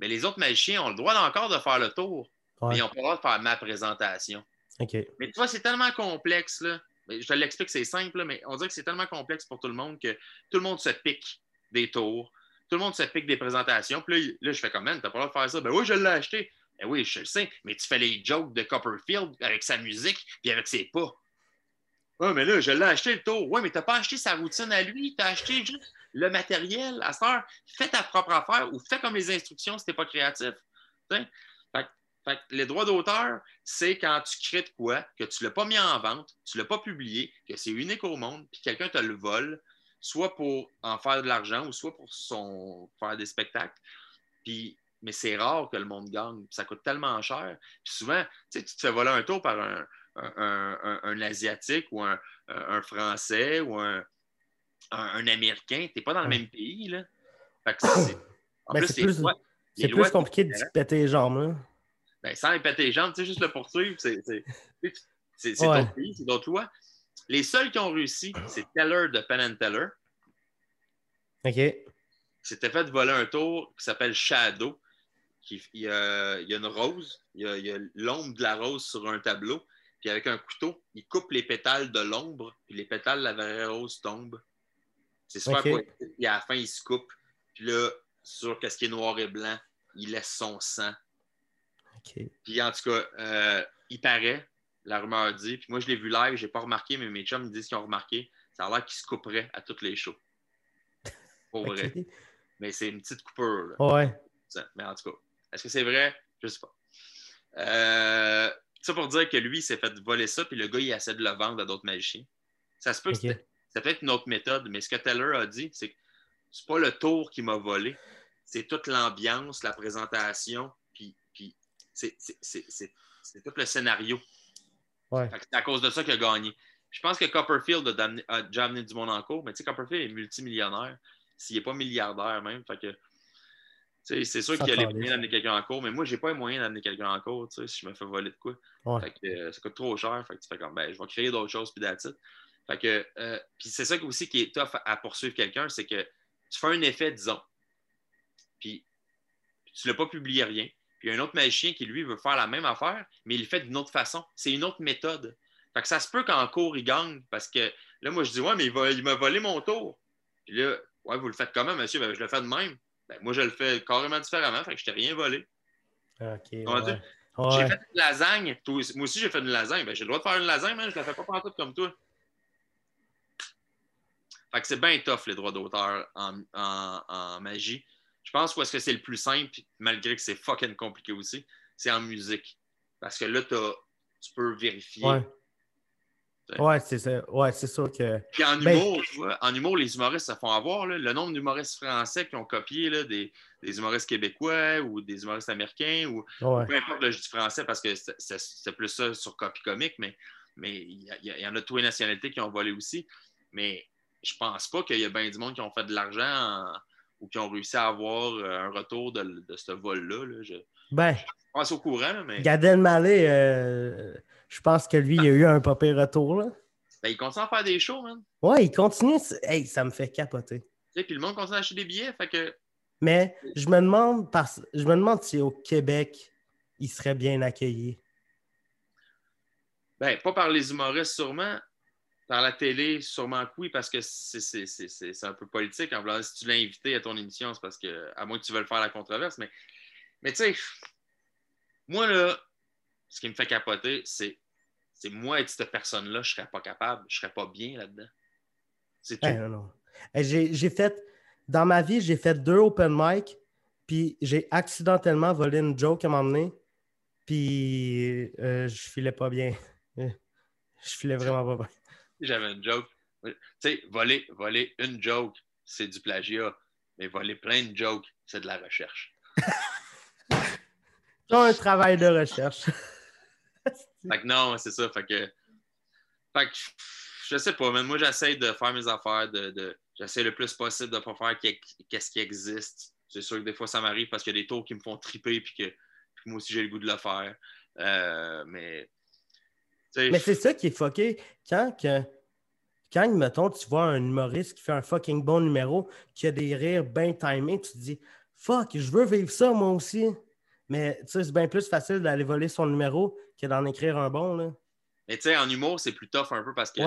mais les autres magiciens ont le droit encore de faire le tour, Ouais. mais ils n'ont pas le droit de faire ma présentation. OK. Mais tu vois, c'est tellement complexe, là. Je te l'explique, c'est simple, mais on dirait que c'est tellement complexe pour tout le monde que tout le monde se pique des tours, tout le monde se pique des présentations. Puis là, là, je fais comme, man, t'as pas le droit de faire ça. Ben oui, je l'ai acheté. Ben oui, je le sais, mais tu fais les jokes de Copperfield avec sa musique puis avec ses pas. Ouais, mais là, je l'ai acheté le tour. Ouais, mais t'as pas acheté sa routine à lui, t'as acheté juste le matériel. À cette heure, fais ta propre affaire ou fais comme les instructions si t'es pas créatif. Tu sais? Fait, que- les droits d'auteur, c'est quand tu crées de quoi, que tu l'as pas mis en vente, tu l'as pas publié, que c'est unique au monde, puis quelqu'un te le vole, soit pour en faire de l'argent ou soit pour son faire des spectacles. Puis, mais c'est rare que le monde gagne. Puis ça coûte tellement cher. Puis souvent, tu te fais voler un tour par un, un, un- un- un Asiatique ou un, Français ou un, Américain. Tu n'es pas dans le même pays. Là. Fait que c'est- en Ben, plus, c'est plus- lois- C'est plus compliqué de péter les jambes, là. Ben, sans les péter les jambes, tu sais, juste le poursuivre, c'est Ouais. d'autres pays, c'est d'autres lois. Les seuls qui ont réussi, c'est Teller de Penn and Teller, OK. qui s'était fait voler un tour qui s'appelle Shadow. Qui, il, y a, il y a une rose, il y a, l'ombre de la rose sur un tableau, puis avec un couteau, il coupe les pétales de l'ombre, puis les pétales de la vraie rose tombent. C'est super Ok. poétique. Puis à la fin, il se coupe, puis là, sur ce qui est noir et blanc, il laisse son sang. Puis en tout cas, euh, il paraît, la rumeur dit, puis moi je l'ai vu live, j'ai pas remarqué, mais mes chums me disent qu'ils ont remarqué, ça a l'air qu'il se couperait à toutes les shows. Pour vrai. Mais c'est une petite coupure. là. Ouais. Ça. Mais en tout cas, est-ce que c'est vrai? Je sais pas. Euh, ça pour dire que lui, il s'est fait voler ça, puis le gars, il essaie de le vendre à d'autres magiciens. Ça se peut que c'était- c'est peut-être une autre méthode, mais ce que Teller a dit, c'est que c'est pas le tour qui m'a volé, c'est toute l'ambiance, la présentation, c'est, tout le scénario. Ouais. C'est à cause de ça qu'il a gagné. Je pense que Copperfield a, déjà amené du monde en cours, mais tu sais, Copperfield est multimillionnaire, s'il n'est pas milliardaire même. Fait que, c'est sûr qu'il a les moyens d'amener quelqu'un en cours, mais moi, j'ai pas les moyens d'amener quelqu'un en cours, si je me fais voler de quoi. Ouais. Fait que euh, ça coûte trop cher. Fait que tu fais comme, ben, je vais créer d'autres choses, puis it. Fait que, euh, puis c'est ça aussi qui est tough à poursuivre quelqu'un, c'est que tu fais un effet, disons, puis tu ne l'as pas publié rien. Puis il y a un autre magicien qui, lui, veut faire la même affaire, mais il le fait d'une autre façon. C'est une autre méthode. Fait que ça se peut qu'en cours, il gagne, parce que là, moi, je dis, ouais, mais il, m'a volé mon tour. Puis là, ouais, vous le faites comment, monsieur? Ben, je le fais de même. Ben, moi, je le fais carrément différemment, fait que je t'ai rien volé. OK. J'ai fait une lasagne. Moi aussi, j'ai fait une lasagne. Ben, j'ai le droit de faire une lasagne, mais je ne la fais pas partout comme toi. Fait que c'est bien tough, les droits d'auteur en, magie. Je pense que c'est le plus simple, malgré que c'est fucking compliqué aussi, c'est en musique. Parce que là, tu peux vérifier. Ouais. c'est ça. Ouais, c'est sûr que. Puis en ben, humour, tu vois, en humour, les humoristes se font avoir. le nombre d'humoristes français qui ont copié là, des, humoristes québécois ou des humoristes américains ou peu importe, le je dis français parce que c'est plus ça sur copie comique, mais mais il y, en a tous les nationalités qui ont volé aussi. Mais je pense pas qu'il y a bien du monde qui ont fait de l'argent ou qui ont réussi à avoir euh, un retour de, ce vol-là. Je, ben, pense au courant, mais. Gad Elmaleh, euh, je pense que lui, il a eu un papier retour. Là. Ben, il continue à faire des shows, man. Ouais, il continue. Hey, ça me fait capoter. Tu puis le monde continue à acheter des billets, fait que. Mais je me demande, parce... je me demande si au Québec, il serait bien accueilli. Ben, pas par les humoristes sûrement, par la télé, sûrement que oui, parce que c'est un peu politique. En si tu l'as invité à ton émission, c'est parce que, à moins que tu veuilles faire la controverse, mais, mais tu sais, moi, là, ce qui me fait capoter, c'est moi être cette personne-là, je serais pas capable, je serais pas bien là-dedans. C'est tout. j'ai fait, dans ma vie, j'ai fait deux open mic, puis j'ai accidentellement volé une joke à m'emmener, puis euh, je filais pas bien. je filais vraiment pas bien j'avais une joke. Tu sais, voler, voler une joke, c'est du plagiat. Mais voler plein de jokes, c'est de la recherche. C'est un travail de recherche. fait que non, c'est ça. Fait que, fait que je sais pas, mais moi, j'essaie de faire mes affaires, de, j'essaie le plus possible de ne pas faire qu'est-ce qui existe. C'est sûr que des fois, ça m'arrive parce qu'il y a des tours qui me font triper puis que, moi aussi, j'ai le goût de le faire. Euh, mais mais c'est ça qui est fucké. Quand, que, quand, mettons, tu vois un humoriste qui fait un fucking bon numéro, qui a des rires bien timés, tu te dis Fuck, je veux vivre ça moi aussi. Mais c'est bien plus facile d'aller voler son numéro que d'en écrire un bon. Là. Mais tu sais, en humour, c'est plus tough un peu parce que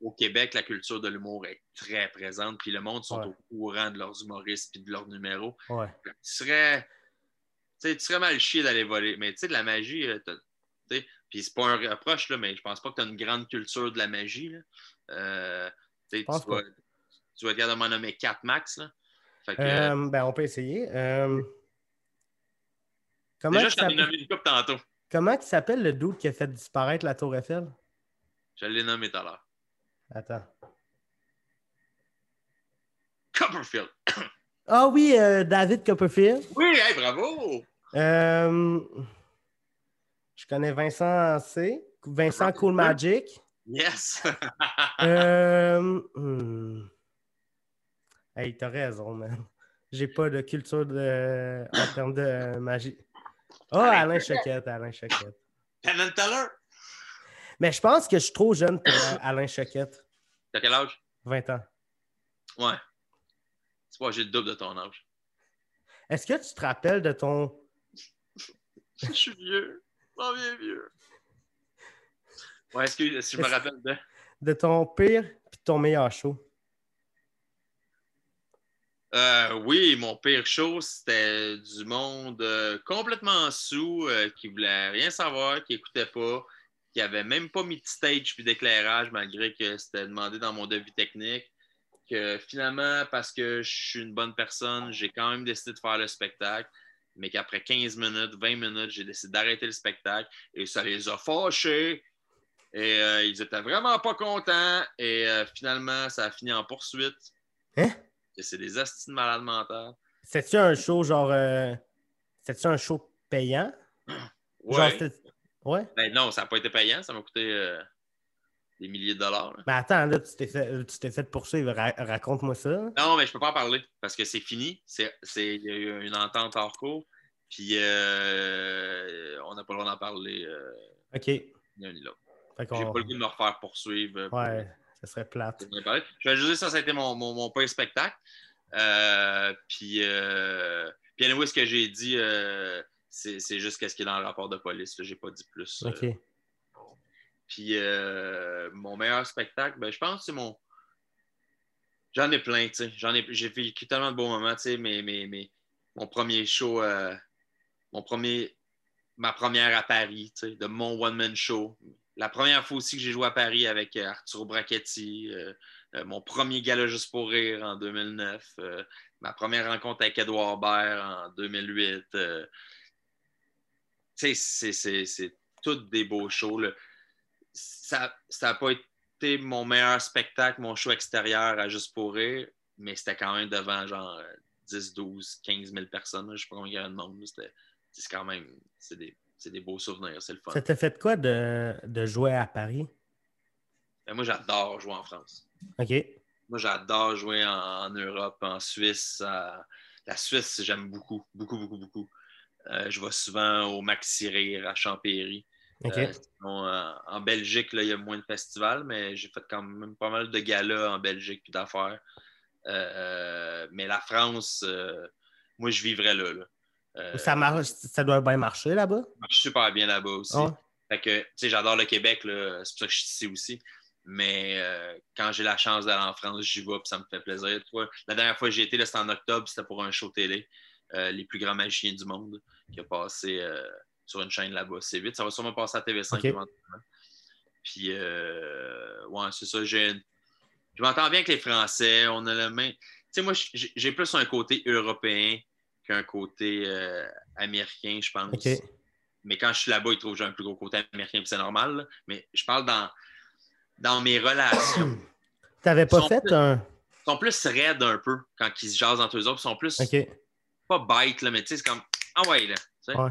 au Québec, la culture de l'humour est très présente, puis le monde sont au courant de leurs humoristes et de leurs numéros. Tu serais. Tu serais mal chier d'aller voler. Mais tu sais, de la magie, euh, puis c'est pas un reproche, là, mais je pense pas que tu as une grande culture de la magie. Là. Euh, tu, vas, tu vas être capable de m'en nommer 4 max. Là. Fait que, euh, ben, on peut essayer. Euh, comment Déjà, je t'en ai nommé une coupe tantôt. Comment il s'appelle le doute qui a fait disparaître la Tour Eiffel? Je l'ai nommé tout à l'heure. Attends. Copperfield. Ah oui, David Copperfield. Oui, hey, bravo! Euh, je connais Vincent C. Vincent Cool Magic. Yes! euh, hmm. Hey, t'as raison, man. J'ai pas de culture de... en termes de magie. Oh, Alain Choquette, Alain Choquette. Penn Teller? Mais je pense que je suis trop jeune pour Alain Choquette. T'as quel âge? 20 ans. Ouais. C'est pas, j'ai le double de ton âge. Est-ce que tu te rappelles de ton. je suis vieux. M'en viens vieux. Ouais, est-ce que si je me rappelle de. De ton pire puis ton meilleur show? Euh, oui, mon pire show, c'était du monde euh, complètement sous, euh, qui voulait rien savoir, qui écoutait pas, qui avait même pas mis de stage puis d'éclairage, malgré que c'était demandé dans mon devis technique. Que finalement, parce que je suis une bonne personne, j'ai quand même décidé de faire le spectacle mais qu'après 15 minutes, 20 minutes, j'ai décidé d'arrêter le spectacle et ça les a fâchés. Et euh, ils étaient vraiment pas contents. Et euh, finalement, ça a fini en poursuite. Hein? c'est des astuces de malades mentales. C'était-tu un show genre. Euh... C'était-tu un show payant? Ouais. Genre, ouais? Ben non, ça n'a pas été payant. Ça m'a coûté euh, des milliers de dollars. Mais attends, là, tu t'es fait, tu t'es fait poursuivre. raconte-moi ça. Non, mais je peux pas en parler parce que c'est fini. C'est, il y a eu une entente hors cours. Puis euh, on n'a pas le droit d'en parler. Euh, OK. Ni un ni l'autre. J'ai pas le goût de me refaire poursuivre. Ouais, ça serait plate. Je vais juste dire ça, ça a été mon, mon, mon spectacle. Euh, puis, euh, puis anyway, ce que j'ai dit, euh, c'est c'est juste ce qui est dans le rapport de police. J'ai pas dit plus. euh. OK. Puis euh, mon meilleur spectacle, ben, je pense que c'est mon. J'en ai plein, tu sais. J'ai vécu tellement de beaux moments, tu sais, mais, mais, mon premier show, euh, mon premier... ma première à Paris, tu sais, de mon one-man show. La première fois aussi que j'ai joué à Paris avec euh, Arturo Brachetti, mon premier gala juste pour rire en 2009, euh, ma première rencontre avec Edouard Baird en 2008. euh, tu sais, c'est- c'est tous des beaux shows. Ça n'a pas été mon meilleur spectacle, mon show extérieur à Juste pour rire, mais c'était quand même devant genre euh, 10, 12, 15 000 personnes. Je ne sais pas combien il y avait de monde. C'est quand même, c'est des, c'est des beaux souvenirs, c'est le fun. Ça t'a fait quoi de, de jouer à Paris? Mais moi, j'adore jouer en France. OK. Moi, j'adore jouer en, en Europe, en Suisse. à- La Suisse, j'aime beaucoup, beaucoup, beaucoup, beaucoup. Euh, je vais souvent au Maxi Rire à Champéry. Euh, sinon, euh, en Belgique, là, il y a moins de festivals, mais j'ai fait quand même pas mal de galas en Belgique puis d'affaires. Euh, mais la France, moi, je vivrais là. là. Ça, marche, ça doit bien marcher là-bas? ça marche super bien là-bas aussi. Ah? Fait que, tu sais, j'adore le Québec, c'est pour ça que je suis ici aussi. Mais quand j'ai la chance d'aller en France, j'y vais, puis ça me fait plaisir. La dernière fois que j'ai été, c'était en octobre, c'était pour un show télé, Les plus grands magiciens du monde, qui a passé sur une chaîne là-bas. C'est vite, ça va sûrement passer à TV5 Ok. éventuellement. Puis, euh, ouais, c'est ça. Je m'entends bien avec les Français. On a le même. Tu sais, moi, j'ai plus un côté européen qu'un côté euh, américain, je pense. Mais quand je suis là-bas, ils trouvent que j'ai un plus gros côté américain, puis c'est normal. là. Mais je parle dans, dans mes relations. T'avais pas fait plus- un. Ils sont plus raides un peu quand ils se jasent entre eux autres. Ils sont plus OK. pas bêtes, là, mais tu sais, c'est comme Ah ouais, là. Ouais.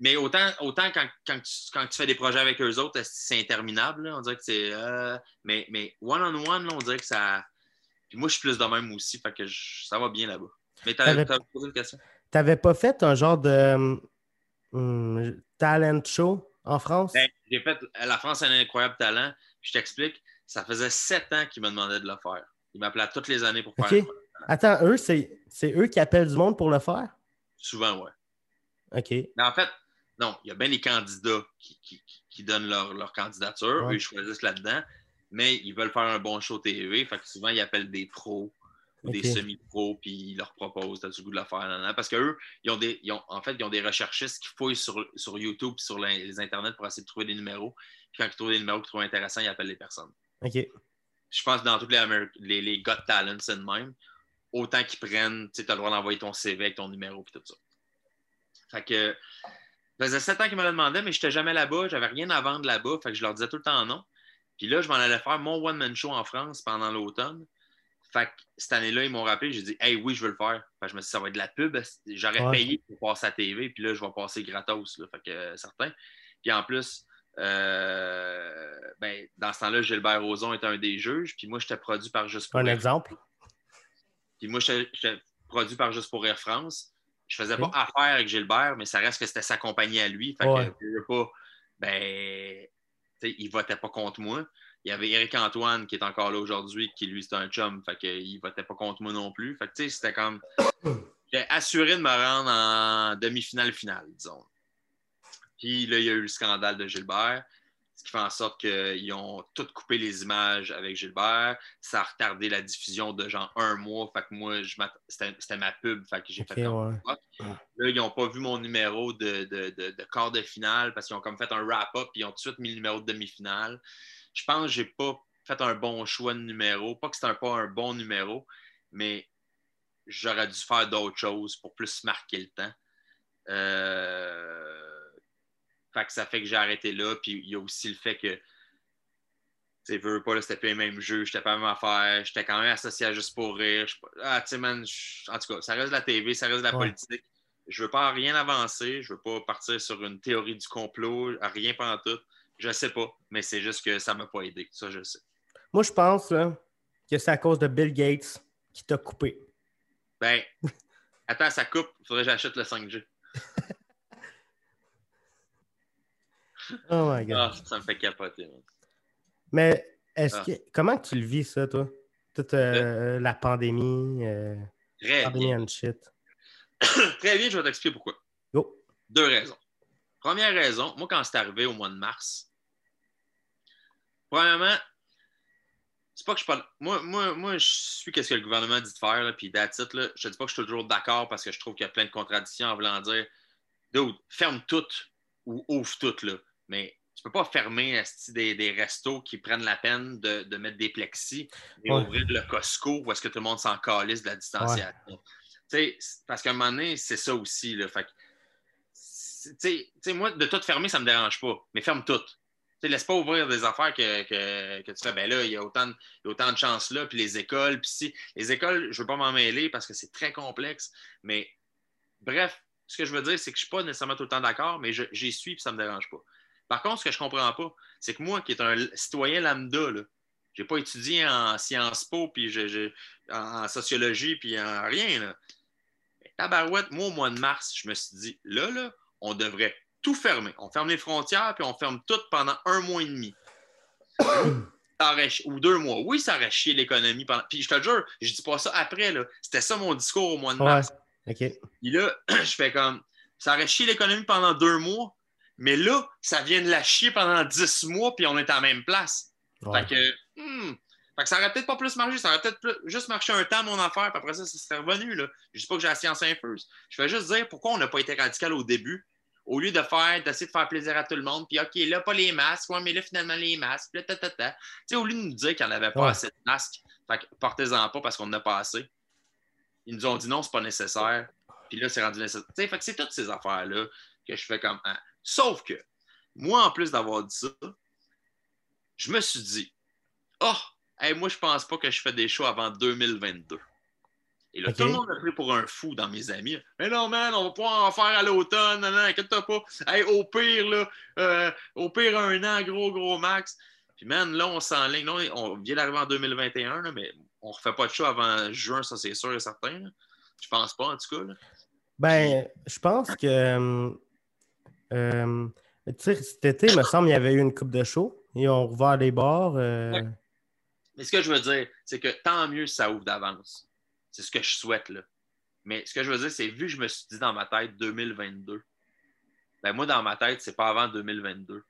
Mais autant, autant quand, quand tu, quand tu fais des projets avec eux autres, c'est interminable. là? On dirait que c'est. euh, mais, mais one-on-one, là, on dirait que ça. Puis moi, je suis plus de même aussi, fait que je- ça va bien là-bas. Mais T'avais- posé une question? T'avais pas fait un genre de hum, talent show en France? Ben, j'ai fait La France a un incroyable talent. Je t'explique, ça faisait sept ans qu'ils me demandaient de le faire. Ils m'appelaient toutes les années pour faire OK. Attends, eux, c'est c'est eux qui appellent du monde pour le faire? Souvent, ouais. OK. Mais en fait, non, il y a bien les candidats qui, qui- qui- qui donnent leur, leur candidature. Ouais. Eux, ils choisissent là-dedans. Mais ils veulent faire un bon show TV. Fait que souvent, ils appellent des pros ou des semi-pros, puis ils leur proposent, t'as-tu le goût de le faire? Parce qu'eux, ils ont des, ils ont, en fait, ils ont des recherchistes qui fouillent sur, sur YouTube sur les, les internets pour essayer de trouver des numéros. Puis quand ils trouvent des numéros qu'ils trouvent intéressants, ils appellent les personnes. OK. Je pense que dans tous les, les, les Got Talent, c'est de même. Autant qu'ils prennent, tu as le droit d'envoyer ton CV avec ton numéro et tout ça. Fait que ça faisait sept ans qu'ils me le demandaient, mais je n'étais jamais là-bas, j'avais rien à vendre là-bas, fait que je leur disais tout le temps non. Puis là, je m'en allais faire mon one-man show en France pendant l'automne. Fait que cette année-là, ils m'ont rappelé, j'ai dit Hey oui, je veux le faire. Fait que je me suis dit, ça va être de la pub. J'aurais Ouais. payé pour passer à TV, puis là, je vais passer gratos. Là. Fait que euh, certain. Puis en plus, euh, ben, dans ce temps-là, Gilbert Rozon était un des juges, puis moi, j'étais produit par Juste pour Un exemple? Puis moi, j'étais produit par Juste pour Rire France. Je faisais pas affaire avec Gilbert, mais ça reste que c'était sa compagnie à lui. Fait Ouais. que pas, ben, il votait pas contre moi. Il y avait Eric Antoine qui est encore là aujourd'hui, qui lui, c'est un chum. Fait que, il votait pas contre moi non plus. Fait que, tu sais, c'était comme. J'ai assuré de me rendre en demi-finale finale, disons. Puis là, il y a eu le scandale de Gilbert, ce qui fait en sorte qu'ils ont tout coupé les images avec Gilbert. Ça a retardé la diffusion de genre un mois. Fait que moi, je c'était ma pub. Fait que j'ai fait ouais. Là, ils n'ont pas vu mon numéro de, de, de- de quart de finale parce qu'ils ont comme fait un wrap-up puis ils ont tout de suite mis le numéro de demi-finale. Je pense que j'ai pas fait un bon choix de numéro. Pas que c'était un- pas un bon numéro, mais j'aurais dû faire d'autres choses pour plus marquer le temps. Euh, Fait que ça fait que j'ai arrêté là. Puis il y a aussi le fait que tu sais, veux, veux pas, là, c'était plus les mêmes jeux, j'étais pas la même affaire, j'étais quand même associé à Juste pour rire. Ah, tu sais, man, en tout cas, ça reste de la TV, ça reste de la Ouais. politique. Je veux pas rien avancer, je veux pas partir sur une théorie du complot, rien pendant tout. Je sais pas, mais c'est juste que ça m'a pas aidé. Ça, je sais. Moi, je pense là, que c'est à cause de Bill Gates qui t'a coupé. Ben, attends, ça coupe, il faudrait que j'achète le 5G. Oh my God. Ah, ça me fait capoter. man. Mais est-ce Ah. que comment tu le vis, ça, toi? Toute euh, la pandémie. euh, Très bien. Arnian shit. Très bien, je vais t'expliquer pourquoi. Go. Deux raisons. Première raison, moi, quand c'est arrivé au mois de mars, premièrement, c'est pas que je parle. Moi, moi, moi je suis qu'est-ce que le gouvernement dit de faire, là, puis it, là. Je te dis pas que je suis toujours d'accord parce que je trouve qu'il y a plein de contradictions en voulant dire Dude, ferme tout ou ouvre tout, là. Mais tu peux pas fermer des, des restos qui prennent la peine de, de mettre des plexis et Ouais. ouvrir le Costco où est-ce que tout le monde s'en calisse de la distanciation. Parce qu'à un moment donné, c'est ça aussi. Là, fait moi, de tout fermer, ça me dérange pas. Mais ferme tout. Tu sais, laisse pas ouvrir des affaires que, que, que tu fais. Ben là, il y a autant de, il y a autant de chances là. Puis les écoles, puis si. Les écoles, je veux pas m'en mêler parce que c'est très complexe. Mais bref, ce que je veux dire, c'est que je suis pas nécessairement tout le temps d'accord, mais j'y suis puis ça me dérange pas. Par contre, ce que je comprends pas, c'est que moi, qui est un citoyen lambda, là, j'ai pas étudié en Sciences Po, puis je- je- en, en sociologie, puis en rien. Là. Mais Tabarouette, moi, au mois de mars, je me suis dit, là, là, on devrait tout fermer. On ferme les frontières, puis on ferme tout pendant un mois et demi. Ou deux mois. Oui, ça aurait chié l'économie. Pendant... Puis je te jure, je dis pas ça après. là. C'était ça mon discours au mois de Ouais. mars. OK. Puis là, je fais comme, ça aurait chié l'économie pendant deux mois, mais là, ça vient de la chier pendant dix mois, puis on est à la même place. Ouais. Fait que, hmm, fait que ça aurait peut-être pas plus marché, ça aurait peut-être juste marché un temps, mon affaire, puis après ça, ça serait revenu. Là. Je dis pas que j'ai la science infuse. Je vais juste dire pourquoi on n'a pas été radical au début, au lieu de faire, d'essayer de faire plaisir à tout le monde, puis OK, là, pas les masques, ouais, mais là, finalement, les masques, puis là, ta, ta, ta. Tu sais, au lieu de nous dire qu'il n'y en avait pas Ouais. assez de masques, fait que portez-en pas parce qu'on en a pas assez. Ils nous ont dit non, c'est pas nécessaire. Puis là, c'est rendu nécessaire. Tu sais, fait que c'est toutes ces affaires-là que je fais comme. ah. Sauf que, moi, en plus d'avoir dit ça, je me suis dit, oh, hey, moi, je pense pas que je fais des shows avant 2022. Et là, tout le monde a pris pour un fou dans mes amis. Mais non, man, on va pouvoir en faire à l'automne. Non, non, inquiète-toi pas. Hey, au pire, là, euh, au pire, un an, gros, gros max. Puis, man, là, on s'enligne. On vient d'arriver en 2021, là, mais on refait pas de show avant juin, ça, c'est sûr et certain. là. Je pense pas, en tout cas. là. Ben, je pense que. Euh, tu sais, cet été, il me semble qu'il y avait eu une coupe de show. Ils ont rouvert les bars. euh, Ouais. Mais ce que je veux dire, c'est que tant mieux si ça ouvre d'avance. C'est ce que je souhaite, là. Mais ce que je veux dire, c'est vu que je me suis dit dans ma tête 2022, ben moi, dans ma tête, c'est pas avant 2022.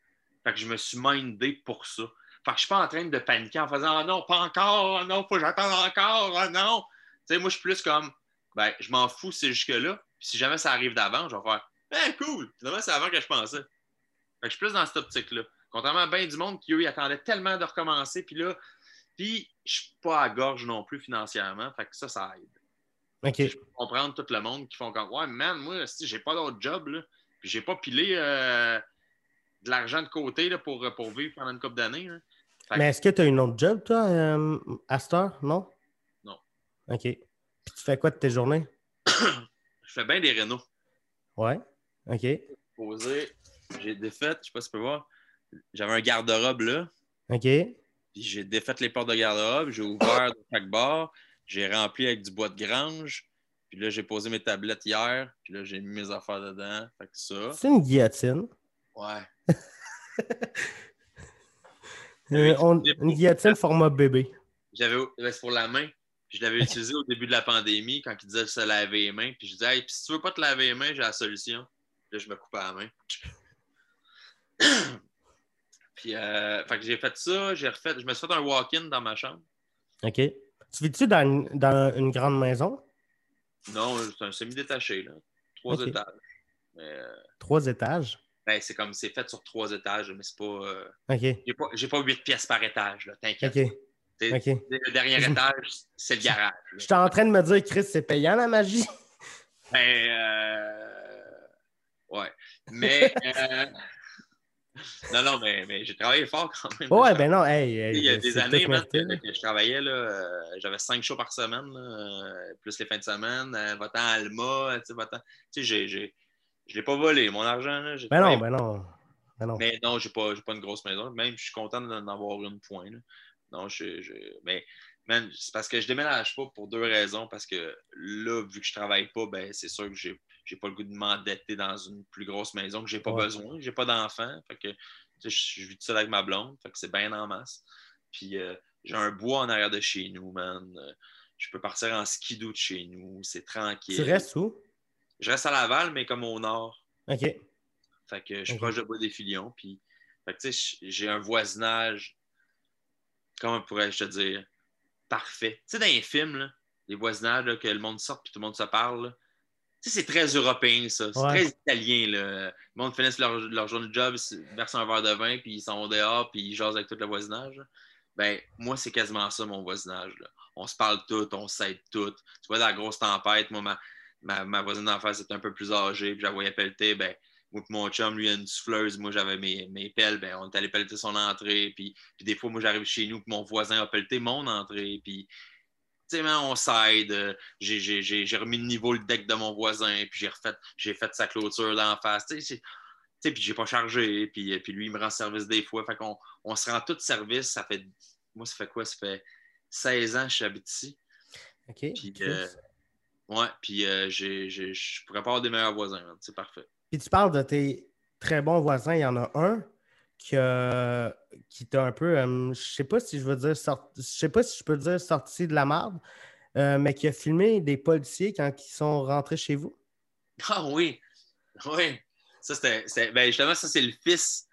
Fait que je me suis mindé pour ça. Fait que je suis pas en train de paniquer en faisant Ah non, pas encore, ah non, faut que j'attende encore, ah non. Tu sais, moi, je suis plus comme ben, je m'en fous, c'est jusque-là. Si jamais ça arrive d'avant, je vais faire Ben cool, finalement, c'est avant que je pensais. Fait que je suis plus dans cette optique-là. Contrairement à bien du monde qui, eux, ils attendaient tellement de recommencer, puis là, puis je suis pas à gorge non plus financièrement, fait que ça, ça aide. Je peux comprendre tout le monde qui font comme Ouais, man, moi, si j'ai pas d'autre job, là, puis j'ai pas pilé euh, de l'argent de côté là, pour, pour vivre pendant une couple d'années. Mais est-ce que tu as une autre job, toi, euh, à cette heure? Non? Non. OK. Puis tu fais quoi de tes journées? Je fais bien des rénaux. Ouais. OK. Posé, j'ai défait, je sais pas si tu peux voir, j'avais un garde-robe là. OK. Puis j'ai défait les portes de garde-robe, j'ai ouvert de chaque bar, j'ai rempli avec du bois de grange. Puis là, j'ai posé mes tablettes hier, puis là, j'ai mis mes affaires dedans. Fait que ça. C'est une guillotine. Ouais. Euh, on- une guillotine format bébé. J'avais. ben, c'est pour la main. Je l'avais utilisé au début de la pandémie quand ils disaient de se laver les mains. Puis je disais, hey, puis si tu veux pas te laver les mains, j'ai la solution. Là, je me coupais la main. puis, euh, fait que j'ai fait ça, j'ai refait, je me suis fait un walk-in dans ma chambre. OK. Tu vis-tu dans, une- dans une grande maison? Non, c'est un semi-détaché, là. Trois étages. Mais, euh, Trois étages? ben, c'est comme, c'est fait sur trois étages, mais c'est pas. euh, OK. j'ai pas, j'ai pas huit pièces par étage, là, t'inquiète. OK. C'est-. Le dernier étage, c'est le garage. J'étais en train de me dire, Chris, c'est payant la magie. Ben, euh... ouais. Mais, euh, non, non, mais, mais j'ai travaillé fort quand même. Ouais, ben non, hey. hey, Il y a des années que, je travaillais, là, euh, j'avais cinq shows par semaine, là, euh, plus les fins de semaine, euh, va-t'en à Alma, tu sais, tu sais, j'ai, j'ai, je l'ai pas volé, mon argent, là, Ben non, ben non. Ben non. mais non, j'ai pas, j'ai pas une grosse maison, même je suis content d'en avoir une point, là. Non, je, je- mais, man, c'est parce que je déménage pas pour deux raisons, parce que là, vu que je travaille pas, ben, c'est sûr que j'ai, j'ai pas le goût de m'endetter dans une plus grosse maison que j'ai pas Ouais. besoin, j'ai pas d'enfant, fait que, je je vis tout seul avec ma blonde, fait que c'est bien en masse. Puis euh, j'ai un bois en arrière de chez nous, man. Euh, Je peux partir en skidoo de chez nous. C'est tranquille. Tu restes où? Je reste à Laval, mais comme au nord. OK. Fait que je suis proche de Bois des Filions. Puis, fait que, tu sais, j'ai un voisinage, comment pourrais-je te dire, parfait. Tu sais, dans les films, là, les voisinages, là, que le monde sort puis tout le monde se parle, là, c'est très européen, ça. C'est Ouais. très italien, là. Le monde finisse leur, leur journée de job, versent un verre de vin, puis ils s'en vont dehors, puis ils jasent avec tout le voisinage. là. Ben, moi, c'est quasiment ça, mon voisinage. là. On se parle tout, on s'aide tout. Tu vois, dans la grosse tempête, moi, ma, ma, ma voisine d'en face était un peu plus âgée, puis je la voyais pelleter, ben, moi mon chum, lui, il a une souffleuse, moi j'avais mes, mes pelles, ben, on est allé pelleter son entrée, puis, puis des fois, moi j'arrive chez nous, puis mon voisin a pelleté mon entrée, puis sais, on s'aide. euh, J'ai, remis de niveau le deck de mon voisin, puis j'ai refait, j'ai fait sa clôture d'en face. Tu sais, puis j'ai pas chargé, puis, puis lui, il me rend service des fois. Fait qu'on on se rend tout service. Ça fait, moi, ça fait quoi? Ça fait 16 ans que j'habite ici. OK. Puis, euh, ouais, puis euh, je pourrais pas avoir des meilleurs voisins. man. C'est parfait. Puis tu parles de tes très bons voisins. Il y en a un qui, t'a un peu, euh, je sais pas si je veux dire, sort- je sais pas si je peux dire sorti de la marde, euh, mais qui a filmé des policiers quand ils sont rentrés chez vous. Ah oui, oui. Ça, c'était, ben, justement, ça, c'est le fils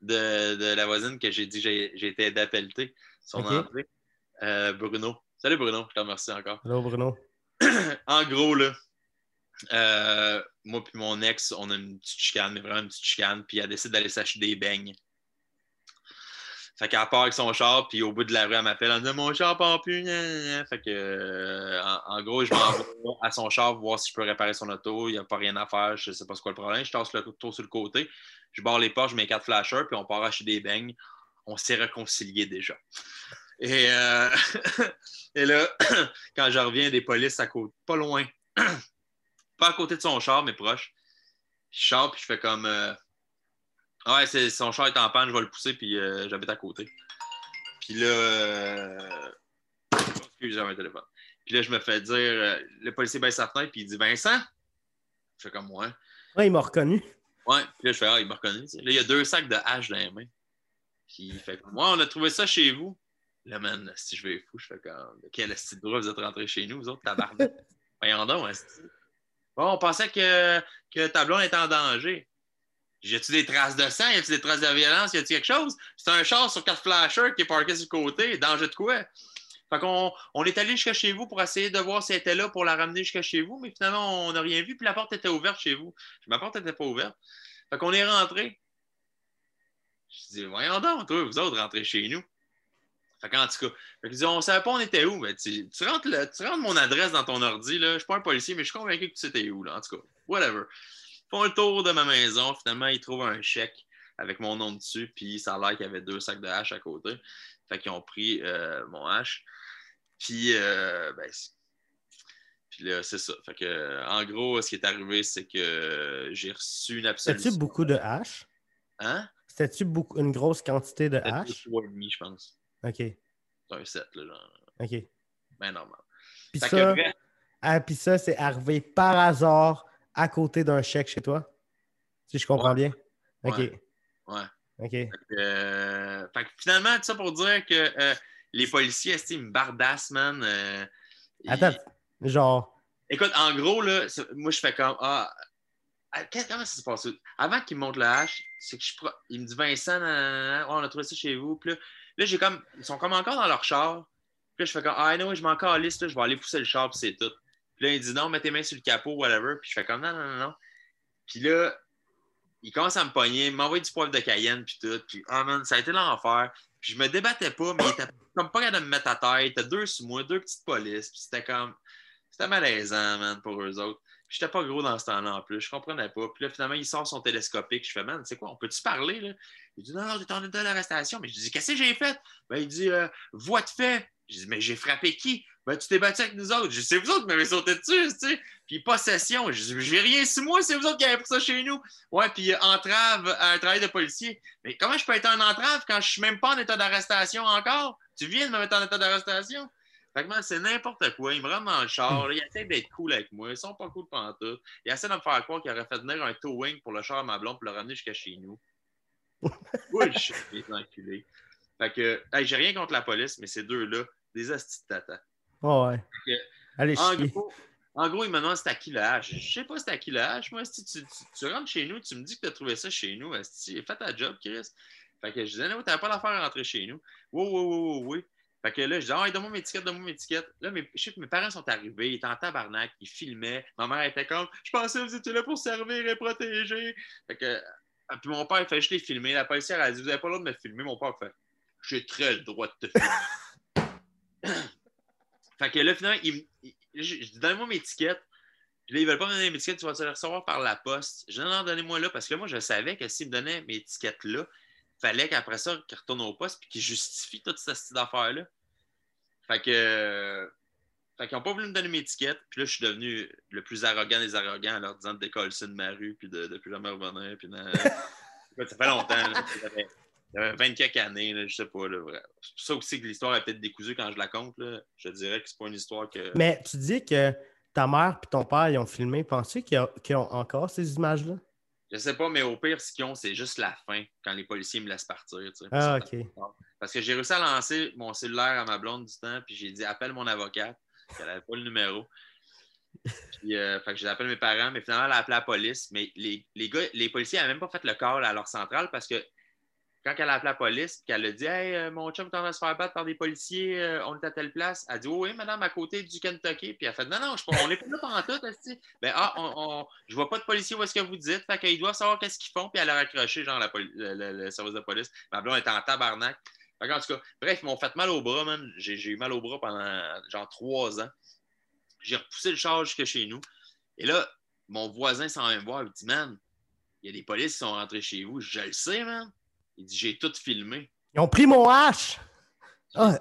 de, de la voisine que j'ai dit que j'ai, été aidé à pelleter son entrée. Euh, Bruno. Salut Bruno, je te remercie encore. Hello, Bruno. en gros, là, euh, moi puis mon ex, on a une petite chicane, mais vraiment une petite chicane, puis elle décide d'aller s'acheter des beignes. Fait qu'elle part avec son char, puis au bout de la rue, elle m'appelle, elle me dit Mon char part plus. gna. Fait que, euh, en, en gros, je m'en vais à son char voir si je peux réparer son auto. Il n'y a pas rien à faire, je sais pas ce quoi le problème. Je tasse le tour sur le côté, je barre les portes, je mets quatre flashers, puis on part acheter des beignes. On s'est réconciliés déjà. Et, euh, là, quand je reviens des polices à côté, pas loin, pas à côté de son char, mais proche, je sors puis je fais comme euh, Ouais, c'est, son char est en panne, je vais le pousser, puis euh, j'habite à côté. Puis là, euh, excusez j'ai un téléphone. Puis là, je me fais dire, euh, le policier baisse sa fenêtre, puis il dit Vincent? Je fais comme moi. Ouais, il m'a reconnu. Ouais, puis là, je fais Ah, il m'a reconnu. Là, il y a deux sacs de hache dans les mains. Puis il fait comme Ouais, on a trouvé ça chez vous. Là, man, si je vais fou, je fais comme Quel esti de droit vous êtes rentrés chez nous, vous autres, tabarnak. Voyons donc, esti. Bon, on pensait que, que ta blonde était en danger. Y a-tu des traces de sang? Y a-tu des traces de violence? Y a-tu quelque chose? C'est un char sur quatre flashers qui est parké sur le côté. Danger de quoi? Fait qu'on on est allé jusqu'à chez vous pour essayer de voir si elle était là pour la ramener jusqu'à chez vous, mais finalement, on n'a rien vu, puis la porte était ouverte chez vous. Ma porte n'était pas ouverte. Fait qu'on est rentré. Je dis, voyons donc, vous autres, rentrez chez nous. Fait qu'en tout cas, fait que, on savait pas on était où, mais tu, rentres mon adresse dans ton ordi, là. Je suis pas un policier, mais je suis convaincu que tu sais où, là. En tout cas, whatever. Font le tour de ma maison. Finalement, ils trouvent un chèque avec mon nom dessus, puis ça a l'air qu'il y avait deux sacs de hache à côté. Fait qu'ils ont pris euh, mon hache. Puis, euh, ben, puis là, c'est ça. Fait que, en gros, ce qui est arrivé, c'est que j'ai reçu une absolution. C'était-tu beaucoup de haches? Hein? C'était-tu beaucoup, une grosse quantité de haches? trois et demi, je pense. OK, C'est un set, là, genre. OK. Ben normal. Puis que ça, ah, puis ça, c'est arrivé par hasard à côté d'un chèque chez toi? Si je comprends bien? OK, Ouais. ouais. OK. Fait que, euh, fait que finalement, tout ça pour dire que euh, les policiers, ils me bardassent, man. euh, ils- Attends, genre, Écoute, en gros, là, moi, je fais comme. Ah, ah, comment ça se passe? Avant qu'il me montre le hache, c'est que je. pro- Il me dit Vincent, nanana, on a trouvé ça chez vous. Puis là, là, j'ai comme. Ils sont comme encore dans leur char. Puis là, je fais comme Ah, non, je m'en calisse, je vais aller pousser le char, puis c'est tout. Puis là, il dit non, mets tes mains sur le capot, whatever. Puis je fais comme non, non, non, non. Puis là, il commence à me pogner, m'envoyer du poivre de Cayenne, puis tout. Puis, ah, man, ça a été l'enfer. Puis je me débattais pas, mais il était comme pas capable de me mettre à terre. Il était deux sur moi, deux petites polices. Puis c'était comme. C'était malaisant, man, pour eux autres. Puis j'étais pas gros dans ce temps-là en plus. Je comprenais pas. Puis là, finalement, il sort son télescopique. Je fais, man, c'est quoi, on peut-tu parler, là? Il dit, non, non, t'es en état d'arrestation. Mais je dis, qu'est-ce que j'ai fait? Ben, il dit, euh, voix de fait. Je dis, mais j'ai frappé qui? Ben, tu t'es battu avec nous autres. C'est vous autres qui m'avez sauté dessus, tu sais. Puis possession. J'ai rien sur moi, c'est vous autres qui avez pris ça chez nous. Ouais, puis entrave à un travail de policier. Mais comment je peux être un entrave quand je suis même pas en état d'arrestation encore? Tu viens de me mettre en état d'arrestation? Fait que, man, c'est n'importe quoi. Ils me rentrent dans le char. là, ils essaient d'être cool avec moi. Ils sont pas cool pendant tout. Ils essaient de me faire croire qu'ils auraient fait venir un towing pour le char à ma blonde pour le ramener jusqu'à chez nous. Bullshit, les enculés. Fait que, hey, j'ai rien contre la police, mais ces deux-là, des astis de tata. Oh, ouais. Allez, en, chier. gros, en gros, il me demande c'est à qui hache? Je sais pas c'est à qui hache. Moi, si tu, tu, tu rentres chez nous, tu me dis que tu as trouvé ça chez nous. Fais ta job, Chris. Fait que je disais, non, t'avais pas l'affaire à rentrer chez nous. Oui, oui, oui, oui, oui. Fait que là, je dis, ah, donne-moi mes étiquettes, donne-moi mes étiquettes. Là, mes, je sais que mes parents sont arrivés, ils étaient en tabarnak, ils filmaient. Ma mère était comme, je pensais que vous étiez là pour servir et protéger. Fait que, ah, puis mon père, il fait, je l'ai filmé. La policière a dit, vous n'avez pas le droit de me filmer. Mon père fait, j'ai très le droit de te filmer. fait que là, finalement, il, il- je, je dis, donnez-moi mes étiquettes. Puis là, ils veulent pas me donner mes étiquettes, tu vas te les recevoir par la poste? Je dis, non, donnez-moi là, parce que moi, je savais que s'ils me donnaient mes étiquettes là, fallait qu'après ça, qu'ils retournent au poste puis qu'ils justifient toute cette style d'affaires-là. Fait que. Fait qu'ils n'ont pas voulu me donner mes étiquettes. Puis là, je suis devenu le plus arrogant des arrogants en leur disant de décoller ça de ma rue puis de, de plus jamais revenir. Puis ça fait longtemps. là. Ça fait- ça fait 20 quelques années, là, je sais pas. Là. C'est pour ça aussi que l'histoire est peut-être décousue quand je la compte. Là. Je dirais que c'est pas une histoire que. Mais tu dis que ta mère et ton père ils ont filmé. Penses-tu qu'ils ont, qu'ils ont encore ces images-là? Je sais pas, mais au pire, ce qu'ils ont, c'est juste la fin quand les policiers me laissent partir. tu sais. Ah, ok. Parce que j'ai réussi à lancer mon cellulaire à ma blonde du temps, puis j'ai dit appelle mon avocate. Elle n'avait pas le numéro. Puis, euh, fait que j'ai appelé mes parents, mais finalement, elle a appelé la police. Mais les, les gars, les policiers n'avaient même pas fait le call à leur centrale parce que quand elle a appelé la police, puis qu'elle a dit Hey, euh, mon chum est en train de se faire battre par des policiers, euh, on est à telle place. Elle a dit Oui, madame, à côté du Kentucky. Puis elle a fait Non, non, on n'est pas là pendant tout. Ben, ah, je vois pas de policiers, où est-ce que vous dites? Fait qu'ils doivent savoir qu'est-ce qu'ils font. Puis elle a raccroché, genre, la le, service de police. Ma blonde était en tabarnak. En tout cas, bref, ils m'ont fait mal au bras, man. J'ai j'ai eu mal au bras pendant genre trois ans. J'ai repoussé le char jusque chez nous. Et là, mon voisin s'en vient me voir. Il dit Man, il y a des polices qui sont rentrés chez vous. Je le sais, man. Il dit J'ai tout filmé. Ils ont pris mon hache! Ah,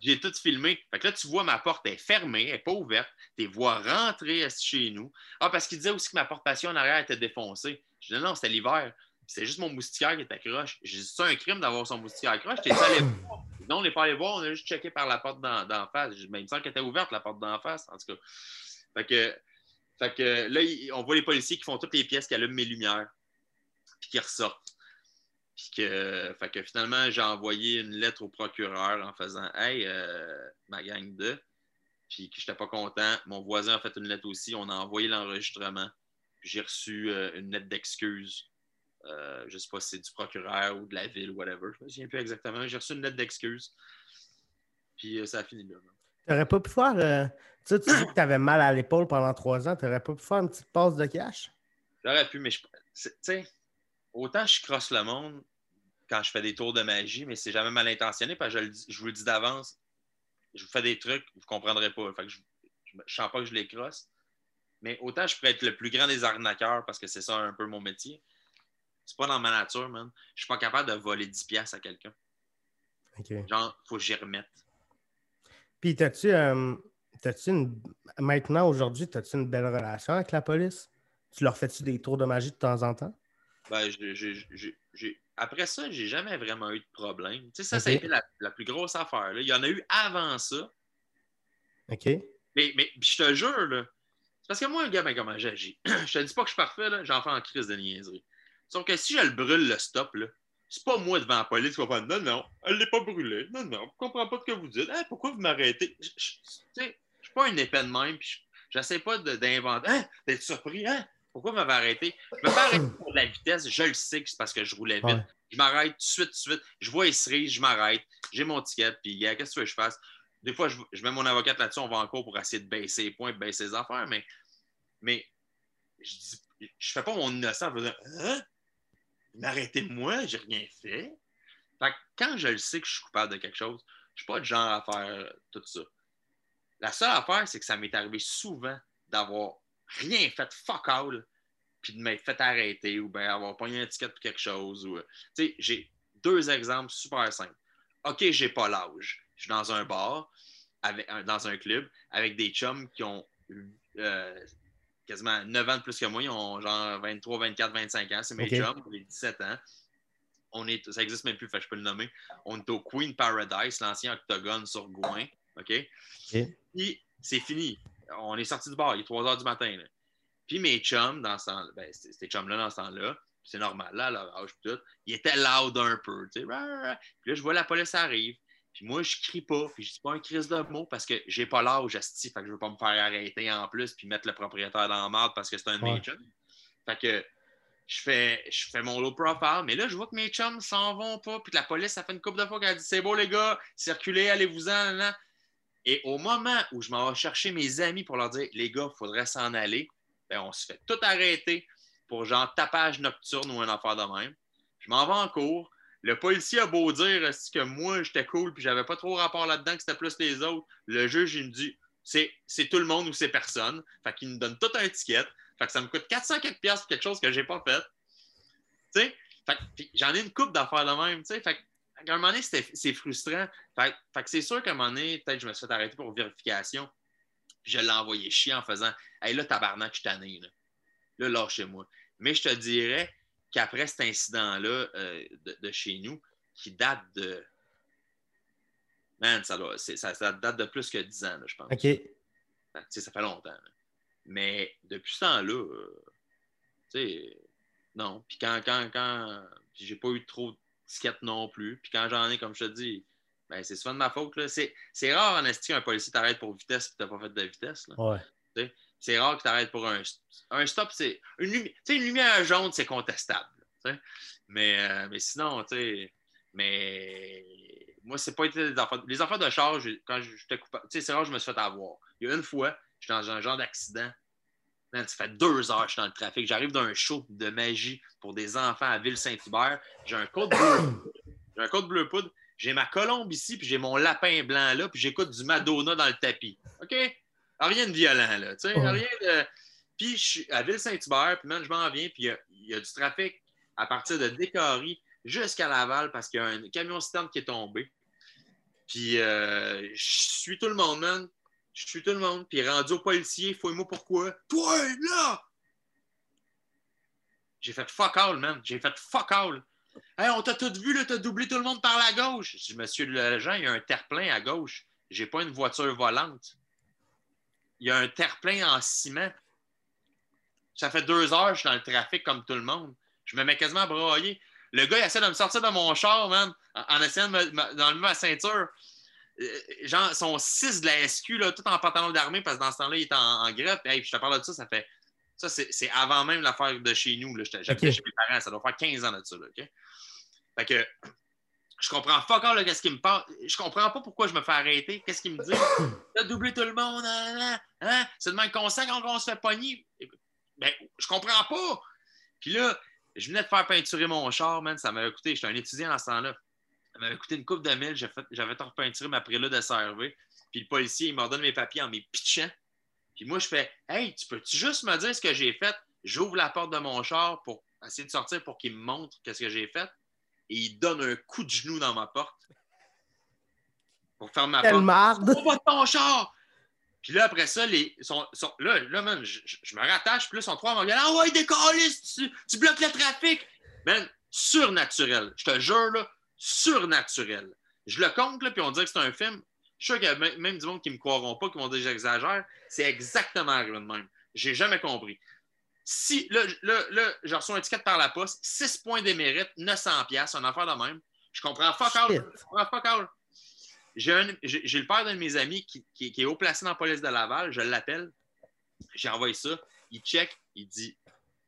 J'ai tout filmé. Fait que là, tu vois, ma porte est fermée, elle n'est pas ouverte. Tu vois rentrer chez nous. Ah, parce qu'il disait aussi que ma porte patio en arrière était défoncée. Je dis non, c'était l'hiver. C'était juste mon moustiquaire qui était croche. J'ai dit c'est un crime d'avoir son moustiquaire croche. T'es allé voir. Non, on n'est pas allé voir, on a juste checké par la porte d'en face. Mais il me semble qu'elle était ouverte, la porte d'en face, en tout cas. Fait que, fait que là, on voit les policiers qui font toutes les pièces qui allument mes lumières, puis qui ressortent. Puis que, fait que finalement, j'ai envoyé une lettre au procureur en faisant Hey, euh, ma gang de. Puis que je n'étais pas content. Mon voisin a fait une lettre aussi. On a envoyé l'enregistrement. Puis j'ai reçu euh, une lettre d'excuse. Euh, je ne sais pas si c'est du procureur ou de la ville ou whatever. Je ne me souviens plus exactement. J'ai reçu une lettre d'excuse. Puis ça a fini là. T'aurais pas pu faire. tu sais, tu dis que t'avais mal à l'épaule pendant trois ans. T'aurais pas pu faire une petite passe de cash? J'aurais pu, mais je. Tu sais, autant je crosse le monde quand je fais des tours de magie, mais c'est jamais mal intentionné parce que je, le dis- je vous le dis d'avance. Je vous fais des trucs, vous ne comprendrez pas. Fait que je ne sens pas que je les crosse. Mais autant je pourrais être le plus grand des arnaqueurs parce que c'est ça un peu mon métier. C'est pas dans ma nature, man. Je suis pas capable de voler 10$ piastres à quelqu'un. OK. Genre, faut que j'y remette. Puis, t'as-tu. euh, t'as-tu une... Maintenant, aujourd'hui, t'as-tu une belle relation avec la police? Tu leur fais-tu des tours de magie de temps en temps? Ben, Après ça, j'ai jamais vraiment eu de problème. Tu sais, ça, ça a été la, la plus grosse affaire. là. Il y en a eu avant ça. OK. Mais, mais je te jure, là, c'est parce que moi, un gars, ben, comment j'agis? je te dis pas que je suis parfait, là, j'en fais en crise de niaiserie. Sauf que si je le brûle, le stop, là, c'est pas moi devant la police qui va faire Non, non, elle l'est pas brûlée. Non, non, je comprends pas ce que vous dites. Pourquoi vous m'arrêtez? Je- je- Tu sais, je suis pas une épée de même, puis je- j'essaie pas d'inventer. Hein, d'être surpris, hein? Pourquoi m'avez arrêté? Je me fais arrêter pour la vitesse, je le sais que c'est parce que je roulais vite. Ouais. Je m'arrête tout de suite, tout de suite. Je vois les cerises, je m'arrête. J'ai mon ticket, puis qu'est-ce que tu veux que je fasse? Des fois, je, je mets mon avocate là-dessus, on va en cours pour essayer de baisser les points, baisser les affaires, mais, mais je dis, je fais pas mon innocent en faisant Hein? Vous m'arrêtez moi, j'ai rien fait. Fait que quand je le sais que je suis coupable de quelque chose, je suis pas le genre à faire tout ça. La seule affaire, c'est que ça m'est arrivé souvent d'avoir rien fait fuck all, puis de m'être fait arrêter ou bien avoir pogné un ticket pour quelque chose. Ou, tu sais, j'ai deux exemples super simples. OK, j'ai pas l'âge. Je suis dans un bar, avec, dans un club, avec des chums qui ont euh, quasiment 9 ans de plus que moi. Ils ont genre 23, 24, 25 ans. C'est mes chums, j'ai 17 ans. On est, ça n'existe même plus, fait je peux le nommer. On est au Queen Paradise, l'ancien octogone sur Gouin. OK? OK. Puis c'est fini. On est sorti du bar, il est 3 h du matin. là. Puis mes chums, dans ce temps ben, ces chums-là, dans ce temps-là, c'est normal, là, à leur âge, tout, ils étaient loud un peu. Puis là, je vois la police arrive. Puis moi, je crie pas, puis je dis pas un crise de mots parce que j'ai pas l'âge, asti, fait que je veux pas me faire arrêter en plus puis mettre le propriétaire dans la merde parce que c'est un de Ouais. mes chums. Fait que je fais, je fais mon low profile, mais là, je vois que mes chums s'en vont pas, puis que la police, ça fait une couple de fois qu'elle dit c'est beau, les gars, circulez, allez-vous-en. Et au moment où je m'en vais chercher mes amis pour leur dire les gars, il faudrait s'en aller, ben, on se fait tout arrêter pour genre tapage nocturne ou une affaire de même. Je m'en vais en cours. Le policier a beau dire que moi j'étais cool puis j'avais pas trop rapport là-dedans, que c'était plus les autres. Le juge, il me dit c'est, tout le monde ou c'est personne. Fait qu'il me donne tout un ticket. Fait que ça me coûte 400 quelques piastres pour quelque chose que j'ai pas fait. Tu sais? Fait j'en ai une coupe d'affaires de même. Tu sais? Fait que, à un moment donné, c'est frustrant. Fait, fait que c'est sûr qu'à un moment donné, peut-être que je me suis fait arrêter pour vérification. Je l'ai envoyé chier en faisant Hey là, tabarnak, je suis tanné. Là, là lâchez-moi. Mais je te dirais qu'après cet incident-là euh, de, de chez nous, qui date de. Man, ça, doit- ça, ça date de plus que 10 ans, là, je pense. OK. Sais, ça fait longtemps. là. Mais depuis ce temps-là, euh, tu sais, non. Puis quand, quand, quand j'ai pas eu trop de tickets non plus. Puis quand j'en ai, comme je te dis, ben, c'est souvent de ma faute. C'est, rare en esti qu'un policier t'arrête pour vitesse et t'as pas fait de vitesse. Ouais. C'est rare que t'arrêtes pour un, un stop. C'est une, lumi- lumière jaune, c'est contestable. Mais, euh, mais sinon, tu sais, mais moi, c'est pas été des affaires. Les affaires de charge, quand j'étais coupable, tu sais, c'est rare que je me suis fait avoir. Il y a une fois, j'étais dans un genre d'accident. Man, ça fait deux heures que je suis dans le trafic. J'arrive d'un show de magie pour des enfants à Ville-Saint-Hubert. J'ai un code bleu. J'ai un code bleu poudre. J'ai ma colombe ici, puis j'ai mon lapin blanc là, puis j'écoute du Madonna dans le tapis. OK? Rien de violent, là. Tu sais, rien de. Puis je suis à Ville-Saint-Hubert, puis man, je m'en viens, puis il y a- il y, a du trafic à partir de Décory jusqu'à Laval parce qu'il y a un camion citerne qui est tombé. Puis euh, je suis tout le monde, man. Je suis tout le monde. Puis rendu au policier, fouille-moi pourquoi. Toi, là! J'ai fait fuck all, man. J'ai fait fuck all. Hey, on t'a tout vu, là, t'as doublé tout le monde par la gauche. Je dis, monsieur il y a un terre-plein à gauche. J'ai pas une voiture volante. Il y a un terre-plein en ciment. Ça fait deux heures, je suis dans le trafic comme tout le monde. Je me mets quasiment à brailler. Le gars, il essaie de me sortir de mon char, man, en, essayant de me- d'enlever ma ceinture. Euh, genre, son 6 de la SQ, là, tout en pantalon d'armée, parce que dans ce temps-là, il était en, en greffe. Hey, puis je te parle de ça, ça fait. Ça, c'est avant même l'affaire de chez nous. J'étais- J'habitais Ok. chez mes parents, ça doit faire 15 ans de ça. Là, OK? Fait que je comprends pas encore qu'est-ce qu'il me parle. Je comprends pas pourquoi je me fais arrêter. Qu'est-ce qu'il me dit? T'as doublé tout le monde, nan, nan, nan. hein? C'est de même qu'on sent quand on se fait pogner. Ben, je comprends pas. Puis là, je venais de faire peinturer mon char, man. Ça m'avait coûté, j'étais un étudiant à ce temps-là. Ça m'avait coûté une coupe de mille. J'avais tout repeinturé ma prélude de CRV. Puis le policier, il m'ordonne mes papiers en mes pitchant. Puis moi, je fais Hey, tu peux-tu juste me dire ce que j'ai fait? J'ouvre la porte de mon char pour essayer de sortir pour qu'il me montre qu'est-ce que j'ai fait. Et il donne un coup de genou dans ma porte. Pour faire ma Quelle porte. On va de ton char! Puis là, après ça, les, sont, sont- là, là, man, je, me rattache, puis là, sont trois à me regarder. Ah ouais, décaliste, tu, tu bloques le trafic! Man, surnaturel. Je te jure, là, surnaturel. Je le compte, là, puis on dirait que c'est un film. Je suis sûr qu'il y a même, du monde qui ne me croiront pas, qui vont dire que j'exagère. C'est exactement arrivé de même. J'ai jamais compris. Si, là, là, là j'ai reçu un ticket par la poste, 6 points d'émérite, 900 pièces, une affaire de même. Je comprends fuck all. Je comprends fuck all. J'ai le père d'un de mes amis qui, qui- qui est haut placé dans la police de Laval. Je l'appelle. J'ai envoyé ça. Il check. Il dit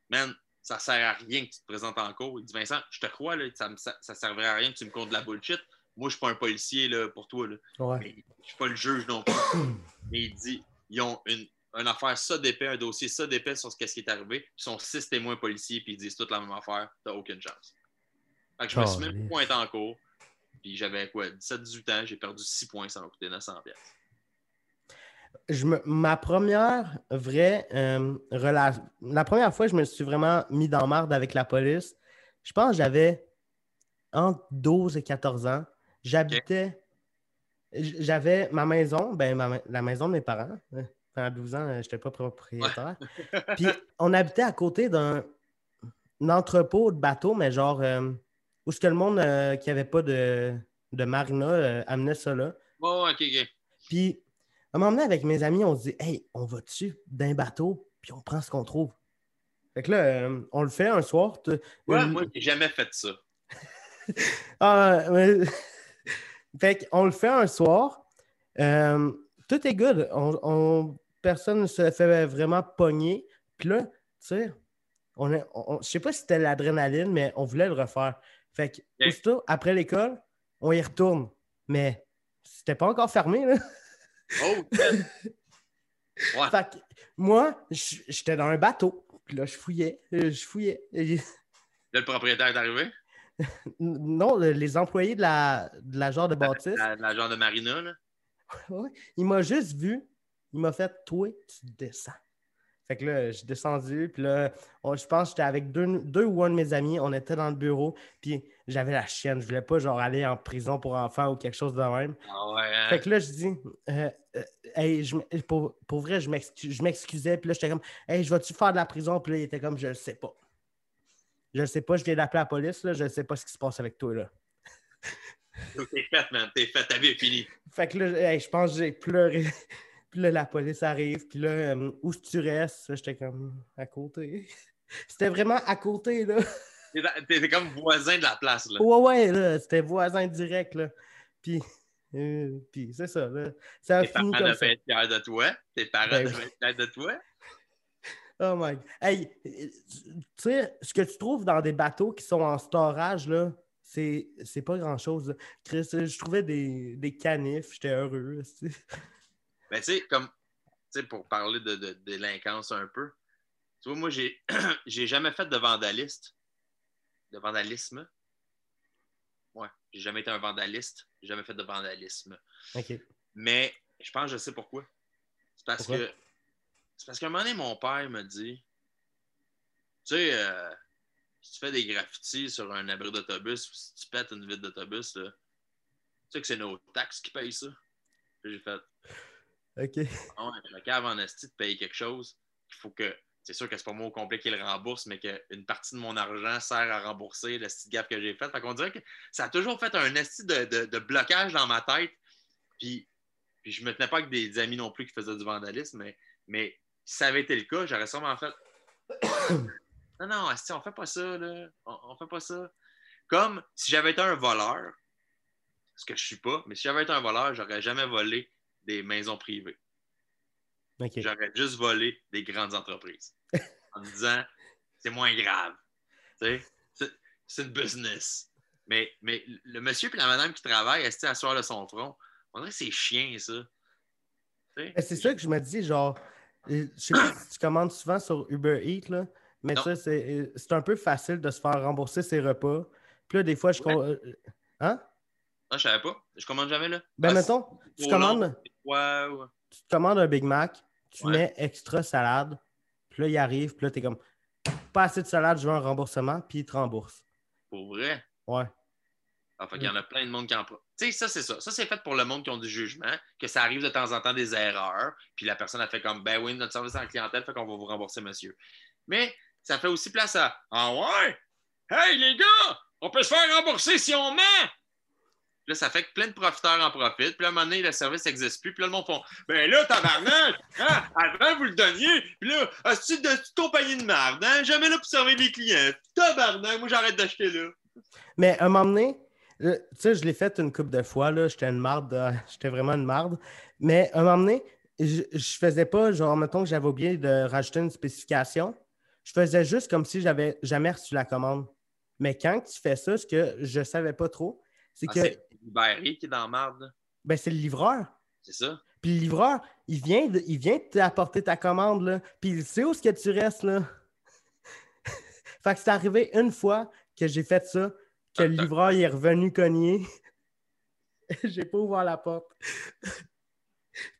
Man, ça sert à rien que tu te présentes en cours. Il dit Vincent, je te crois, là, ça ne ça, ça servirait à rien que tu me comptes de la bullshit. Moi, je ne suis pas un policier là, pour toi. Là. Ouais. Mais je ne suis pas le juge non plus. Mais il dit ils ont une, une affaire ça d'épais, un dossier ça d'épais sur ce qu'est-ce qui est arrivé. Ils sont six témoins policiers, puis ils disent toute la même affaire. Tu aucune chance. Fait que je me suis même Caliste. pointé en cours. Puis j'avais quoi, 17-18 ans, j'ai perdu 6 points, ça m'a coûté 900 pièces. Je me- ma première vraie euh, relation, la première fois que je me suis vraiment mis dans marde avec la police, je pense que j'avais entre 12 et 14 ans. J'habitais, j'avais ma maison, ben, ma la maison de mes parents. Euh, Pendant 12 ans, je n'étais pas propriétaire. Puis on habitait à côté d'un un entrepôt de bateaux, mais genre euh, où ce que le monde euh, qui n'avait pas de, de marina euh, amenait ça là. Bon, ok, ok. Puis, à un moment donné, avec mes amis, on se dit Hey, on va dessus d'un bateau, puis on prend ce qu'on trouve? Fait que là, euh, on le fait un soir. Ouais, une- moi, j'ai jamais fait ça. Ah, mais- fait qu'on le fait un soir. Euh, tout est good. On, on- personne ne se fait vraiment pogner. Puis là, tu sais, on on- je sais pas si c'était l'adrénaline, mais on voulait le refaire. Fait que, Ok. aussitôt, après l'école, on y retourne. Mais c'était pas encore fermé, là. Oh. Ouais. Fait que moi, j'étais dans un bateau. Puis là, je fouillais. Je fouillais. Là, le propriétaire est arrivé. Non, le- les employés de la, de la genre de bâtisse, La, la genre de Marina, là. ouais, il m'a juste vu. Il m'a fait Toi, tu descends. Fait que là, j'ai descendu. Puis là, on- je pense que j'étais avec deux, deux ou un de mes amis. On était dans le bureau. Puis j'avais la chienne. Je voulais pas genre aller en prison pour enfants ou quelque chose de même. Ah ouais, hein? Fait que là, je dis, euh, euh, hey, je pour, pour vrai, je m'excu- je m'excusais. Puis là, j'étais comme, hey, je vais-tu faire de la prison? Puis là, il était comme, je le sais pas. Je le sais pas, je viens d'appeler la police, là, je ne sais pas ce qui se passe avec toi, là. T'es fait, man. T'es fait. Ta vie est finie. Fait que là, hey, je pense que j'ai pleuré. Puis là, la police arrive. Puis là, euh, où tu restes? J'étais comme, à côté. C'était vraiment à côté, là. T'es comme voisin de la place, là. Ouais, ouais, là, c'était voisin direct, là. Puis, euh, puis c'est ça, là. Ça a Tes parents fini comme ça. devaient être fiers de toi. Tes parents Ben devaient être fiers de toi. Oh my God. Hey, tu sais, ce que tu trouves dans des bateaux qui sont en storage, là, c'est, pas grand-chose. Chris, je trouvais des, des canifs, j'étais heureux. tu sais. Mais tu sais, comme, tu sais, pour parler de, de délinquance un peu, tu vois, moi, j'ai, j'ai jamais fait de vandaliste. De vandalisme. Ouais, j'ai jamais été un vandaliste. J'ai jamais fait de vandalisme. OK. Mais je pense que je sais pourquoi. C'est parce Pourquoi? que. C'est parce qu'à un moment donné, mon père me dit Tu sais, euh, si tu fais des graffitis sur un abri d'autobus ou si tu pètes une vitre d'autobus, là, tu sais que c'est nos taxes qui payent ça. Puis j'ai fait OK. Ah ouais, le cave en esti de payer quelque chose, il faut que. C'est sûr que c'est pas moi au complet qui le rembourse, mais qu'une partie de mon argent sert à rembourser le petit gaffe que j'ai fait. Fait dirait que ça a toujours fait un esti de, de- de blocage dans ma tête. Puis, puis je me tenais pas avec des amis non plus qui faisaient du vandalisme, mais, mais si ça avait été le cas, j'aurais sûrement fait. non, non, esti, on fait pas ça, là. On, on fait pas ça. Comme si j'avais été un voleur, ce que je suis pas, mais si j'avais été un voleur, j'aurais jamais volé des maisons privées. J'aurais juste volé des grandes entreprises. en me disant, c'est moins grave. C'est- une business. Mais, mais le monsieur et la madame qui travaillent, est à soir de son front, on dirait que c'est chien, ça. C'est ça que je me dis, genre, je sais pas si tu commandes souvent sur Uber Eats, là, mais Non. ça, c'est un peu facile de se faire rembourser ses repas. Puis là, des fois, je. Ouais. euh, Hein? Non, je savais pas. Je commande jamais, là. Ben, Ah, mettons, tu commandes, long. Tu te commandes un Big Mac, tu Ouais. mets extra salade, puis là, il arrive, puis là, t'es comme, pas assez de salade, je veux un remboursement, puis il te rembourse. Pour vrai? Ouais. Ah, fait qu'il y en a plein de monde qui en Tu sais, ça, c'est ça. Ça, c'est fait pour le monde qui ont du jugement, que ça arrive de temps en temps des erreurs, puis la personne a fait comme, ben oui, notre service en clientèle fait qu'on va vous rembourser, monsieur. Mais ça fait aussi place à, ah ouais? Hey, les gars, on peut se faire rembourser si on ment! Là, ça fait que plein de profiteurs en profitent. Puis là, à un moment donné, le service n'existe plus. Puis là, le monde font Ben là, tabarnak! Hein? Avant, vous le donniez. Puis là, c'est de toute compagnie de merde. Hein? Jamais là pour servir les clients. Tabarnak, moi, j'arrête d'acheter là. Mais à un moment donné, tu sais, je l'ai fait une couple de fois, là, j'étais une marde, euh, j'étais vraiment une marde. Mais à un moment donné, je, je faisais pas, genre, mettons que j'avais oublié de rajouter une spécification, je faisais juste comme si j'avais jamais reçu la commande. Mais quand tu fais ça, ce que je savais pas trop, c'est Ah, que Barry qui est dans la marde. ben, c'est le livreur. C'est ça? Puis le livreur, il vient, de- il vient t'apporter ta commande, là. Puis il sait où est-ce que tu restes, là. fait que c'est arrivé une fois que j'ai fait ça, que le livreur il est revenu cogner. j'ai pas ouvert la porte.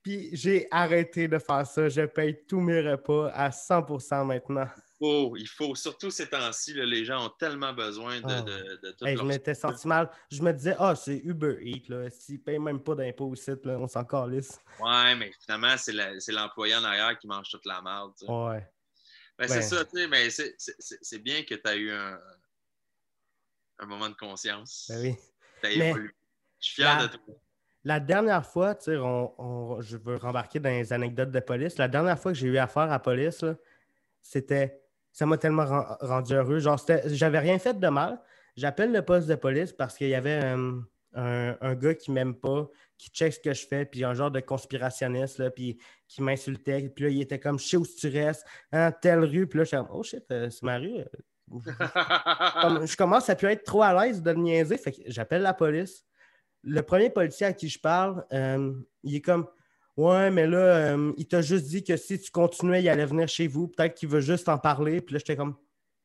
Puis j'ai arrêté de faire ça. Je paye tous mes repas à 100% maintenant. Oh, il faut, surtout ces temps-ci, les gens ont tellement besoin de, Ah. de, de tout Hey, je m'étais senti mal. Je me disais, ah, c'est Uber Eats, là. S'ils payent même pas d'impôts au site, là, on s'en calisse. Ouais, mais finalement, c'est l'employé en arrière qui mange toute la merde. tu sais. Ouais. Ben, Ben. C'est ça, tu sais, mais c'est- bien que tu as eu un, un moment de conscience. Ben oui. T'as Mais évolué. Je suis fier la- de toi. La dernière fois, tu sais, on- on- je veux rembarquer dans les anecdotes de police. La dernière fois que j'ai eu affaire à la police, c'était. Ça m'a tellement ren- rendu heureux. Genre, j'avais rien fait de mal. J'appelle le poste de police parce qu'il y avait. euh, un, un gars qui m'aime pas, qui check ce que je fais, puis un genre de conspirationniste, là, puis qui m'insultait. Puis là, il était comme, je sais où tu restes, hein, telle rue. Puis là, je suis comme, oh shit, euh, c'est ma rue. Comme, je commence à plus être trop à l'aise de niaiser. Fait que j'appelle la police. Le premier policier à qui je parle, euh, il est comme Ouais, mais là, euh, il t'a juste dit que si tu continuais, il allait venir chez vous. Peut-être qu'il veut juste en parler. Puis là, j'étais comme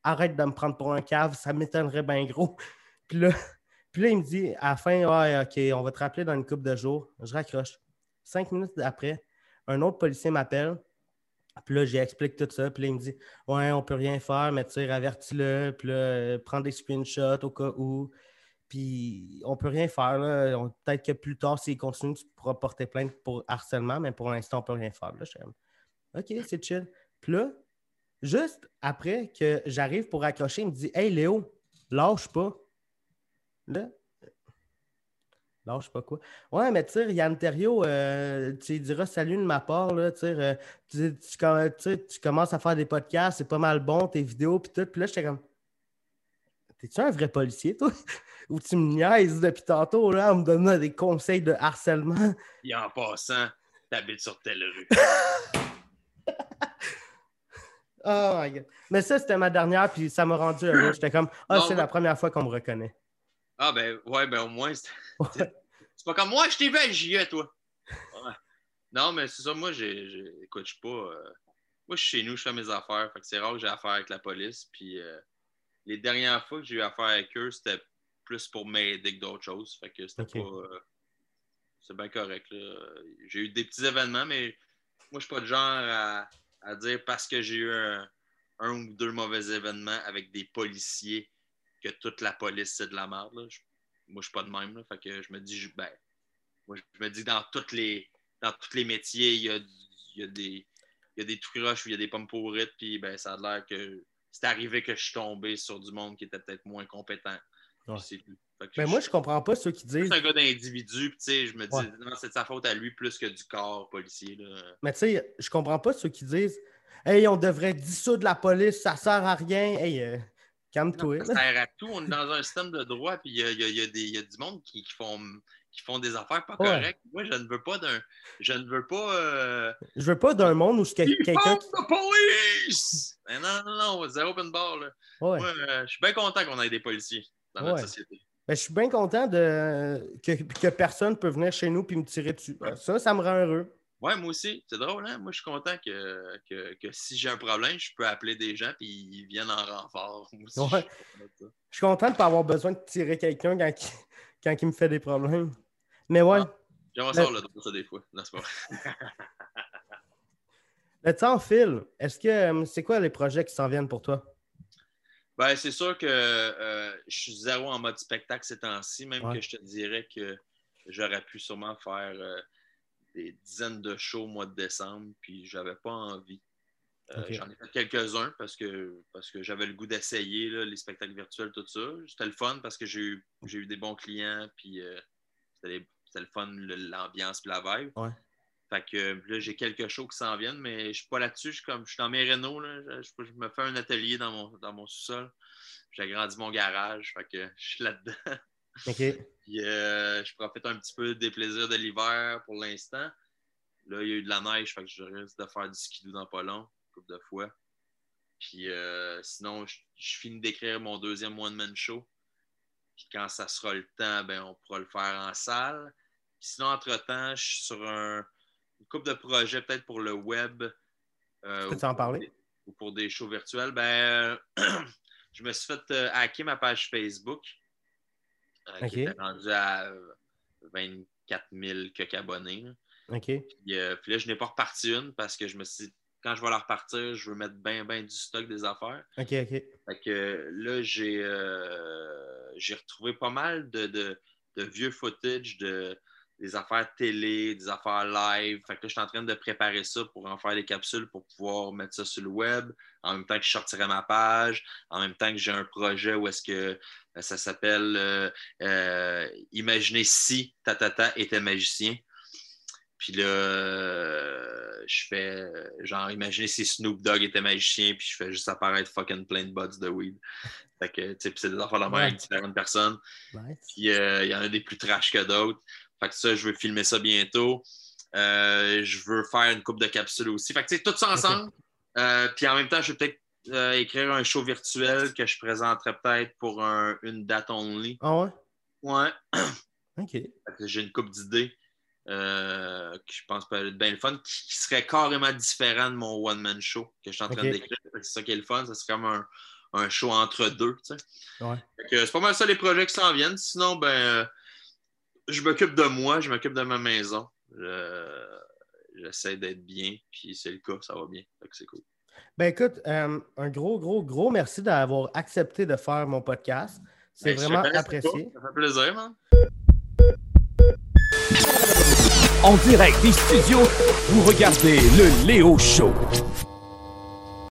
Arrête de me prendre pour un cave, ça m'étonnerait bien gros. Puis là, puis là, il me dit à la fin Ouais, OK, on va te rappeler dans une couple de jours. Je raccroche. Cinq minutes après, un autre policier m'appelle. Puis là, j'explique tout ça. Puis là, il me dit Ouais, on peut rien faire, mais tu sais, avertis-le. Puis là, prends des screenshots au cas où. Puis on peut rien faire. là. Peut-être que plus tard, s'il continue, tu pourras porter plainte pour harcèlement, mais pour l'instant, on peut rien faire. Là, OK, c'est chill. Puis là, juste après que j'arrive pour accrocher, il me dit Hey Léo, lâche pas. Là, lâche pas quoi. Ouais, mais tu sais, Yann Terriot, euh, tu diras salut de ma part. Là, euh, tu, tu tu tu commences à faire des podcasts, c'est pas mal bon, tes vidéos, puis tout. Puis là, j'étais comme T'es-tu un vrai policier, toi? Ou tu me niaises depuis tantôt, là, en me donnant des conseils de harcèlement? Et en passant, t'habites sur telle rue. Oh my god. Mais ça, c'était ma dernière, puis ça m'a rendu heureux. J'étais comme, ah, Non, c'est ouais. la première fois qu'on me reconnaît. Ah, ben, ouais, ben, au moins, c'est pas comme moi, je t'ai vu à JE, toi. Ouais. Non, mais c'est ça, moi, j'ai. j'ai- Écoute, je suis pas. euh, Moi, je suis chez nous, je fais mes affaires. Fait que c'est rare que j'ai affaire avec la police. Puis euh, les dernières fois que j'ai eu affaire avec eux, c'était plus pour m'aider que d'autres choses. Fait que c'était pas. euh, C'est bien correct. J'ai eu des petits événements, mais moi, je suis pas de genre à, à dire parce que j'ai eu un, un ou deux mauvais événements avec des policiers que toute la police, c'est de la merde. là. Je- moi, je suis pas de même. là. Fait que je me dis, je- ben, moi, je me dis dans toutes les, dans tous les métiers, il y a, du- il y a des. Il y a des tout croches, il y a des pommes pourrites, puis ben, ça a l'air que c'est arrivé que je suis tombé sur du monde qui était peut-être moins compétent. Ouais. Mais moi, je comprends pas ceux qui disent. c'est un gars d'individu, puis tu sais, je me dis, Ouais. non, c'est de sa faute à lui plus que du corps policier. Là. Mais tu sais, je comprends pas ceux qui disent Hey, on devrait dissoudre la police, ça sert à rien. Hey, euh, calme-toi. Ça sert à tout. On est dans un système de droit, puis il y a, y a- y a y a du monde qui, qui font, qui font des affaires pas Ouais. correctes. Moi, je ne veux pas d'un. Je ne veux pas. euh, Je veux pas d'un monde où quelqu'un police! Mais non, non, non, c'est open bar. Là. Ouais. Moi, euh, je suis bien content qu'on ait des policiers dans notre société. Ben, je suis bien content de... que, que personne peut venir chez nous et me tirer dessus. Ça, ça me rend heureux. Ouais, moi aussi. C'est drôle, hein? Moi, je suis content que, que, que si j'ai un problème, je peux appeler des gens puis ils viennent en renfort. Moi aussi, Ouais. je suis content de ça. Je suis content de ne pas avoir besoin de tirer quelqu'un quand, il- quand il me fait des problèmes. Mais ouais, Ah. Mais- ça le droit, ça, des fois. Non, c'est pas le temps file. Est-ce que euh, c'est quoi les projets qui s'en viennent pour toi? Ben, c'est sûr que euh, je suis zéro en mode spectacle ces temps-ci, même Ouais. que je te dirais que j'aurais pu sûrement faire euh, des dizaines de shows au mois de décembre, puis j'avais pas envie. Euh. J'en ai fait quelques-uns parce que, parce que j'avais le goût d'essayer là, les spectacles virtuels, tout ça. C'était le fun parce que j'ai eu, j'ai eu des bons clients, puis c'était les- c'était le fun, l'ambiance, puis la vibe. Ouais. Fait que euh, là, j'ai quelques shows qui s'en viennent, mais je suis pas là-dessus. Je suis comme je suis dans mes rénaux. Là. Je, me fais un atelier dans mon, dans mon sous-sol. J'ai agrandi mon garage. Fait que je suis là-dedans. Puis euh, je profite un petit peu des plaisirs de l'hiver pour l'instant. Là, il y a eu de la neige, fait que je risque de faire du skidoo dans pas long, une couple de fois. Puis euh, sinon, je, je finis d'écrire mon deuxième one-man show. Puis quand ça sera le temps, ben, on pourra le faire en salle. Puis sinon, entre-temps, je suis sur un, une couple de projets peut-être pour le web. euh, Peux-tu ou en pour parler? des- Ou pour des shows virtuels. Ben, je me suis fait euh, hacker ma page Facebook. euh, qui Ok. était rendue à euh, 24 000 quelques abonnés. là. OK. Puis, euh, puis là, je n'ai pas reparti une parce que je me suis dit, quand je vais la repartir, je veux mettre bien, bien du stock des affaires. OK, OK. Fait que euh, là, j'ai euh, j'ai retrouvé pas mal de, de- de vieux footage de des affaires télé, des affaires live. Fait que là, je suis en train de préparer ça pour en faire des capsules pour pouvoir mettre ça sur le web en même temps que je sortirai ma page, en même temps que j'ai un projet où est-ce que euh, ça s'appelle euh, euh, Imaginez si Tatata était magicien. Puis là, je fais, genre, imaginez si Snoop Dogg était magicien, puis je fais juste apparaître fucking plein de buds de weed. Fait que, tu sais, puis c'est des affaires de même Ouais. avec différentes personnes. Nice. Puis euh, il y en a des plus trash que d'autres. Fait que ça, je veux filmer ça bientôt. Euh, je veux faire une coupe de capsules aussi. Fait que, tu sais, tout ça ensemble. Euh, puis en même temps, je vais peut-être euh, écrire un show virtuel que je présenterai peut-être pour un- une date only. Ah ouais? Ouais. OK. J'ai une coupe d'idées euh, que je pense peut être bien le fun, qui, qui serait carrément différent de mon one-man show que je suis en train d'écrire. C'est ça qui est le fun. Ça serait comme un, un show entre deux. tu sais. Ouais. C'est pas mal ça les projets qui s'en viennent. Sinon, ben, je m'occupe de moi, je m'occupe de ma maison. Je- J'essaie d'être bien, puis c'est le cas, ça va bien. C'est cool. Ben écoute, euh, un gros, gros, gros merci d'avoir accepté de faire mon podcast. C'est Ben, vraiment apprécié. Ça fait plaisir, man. En direct des studios, vous regardez le Léo Show.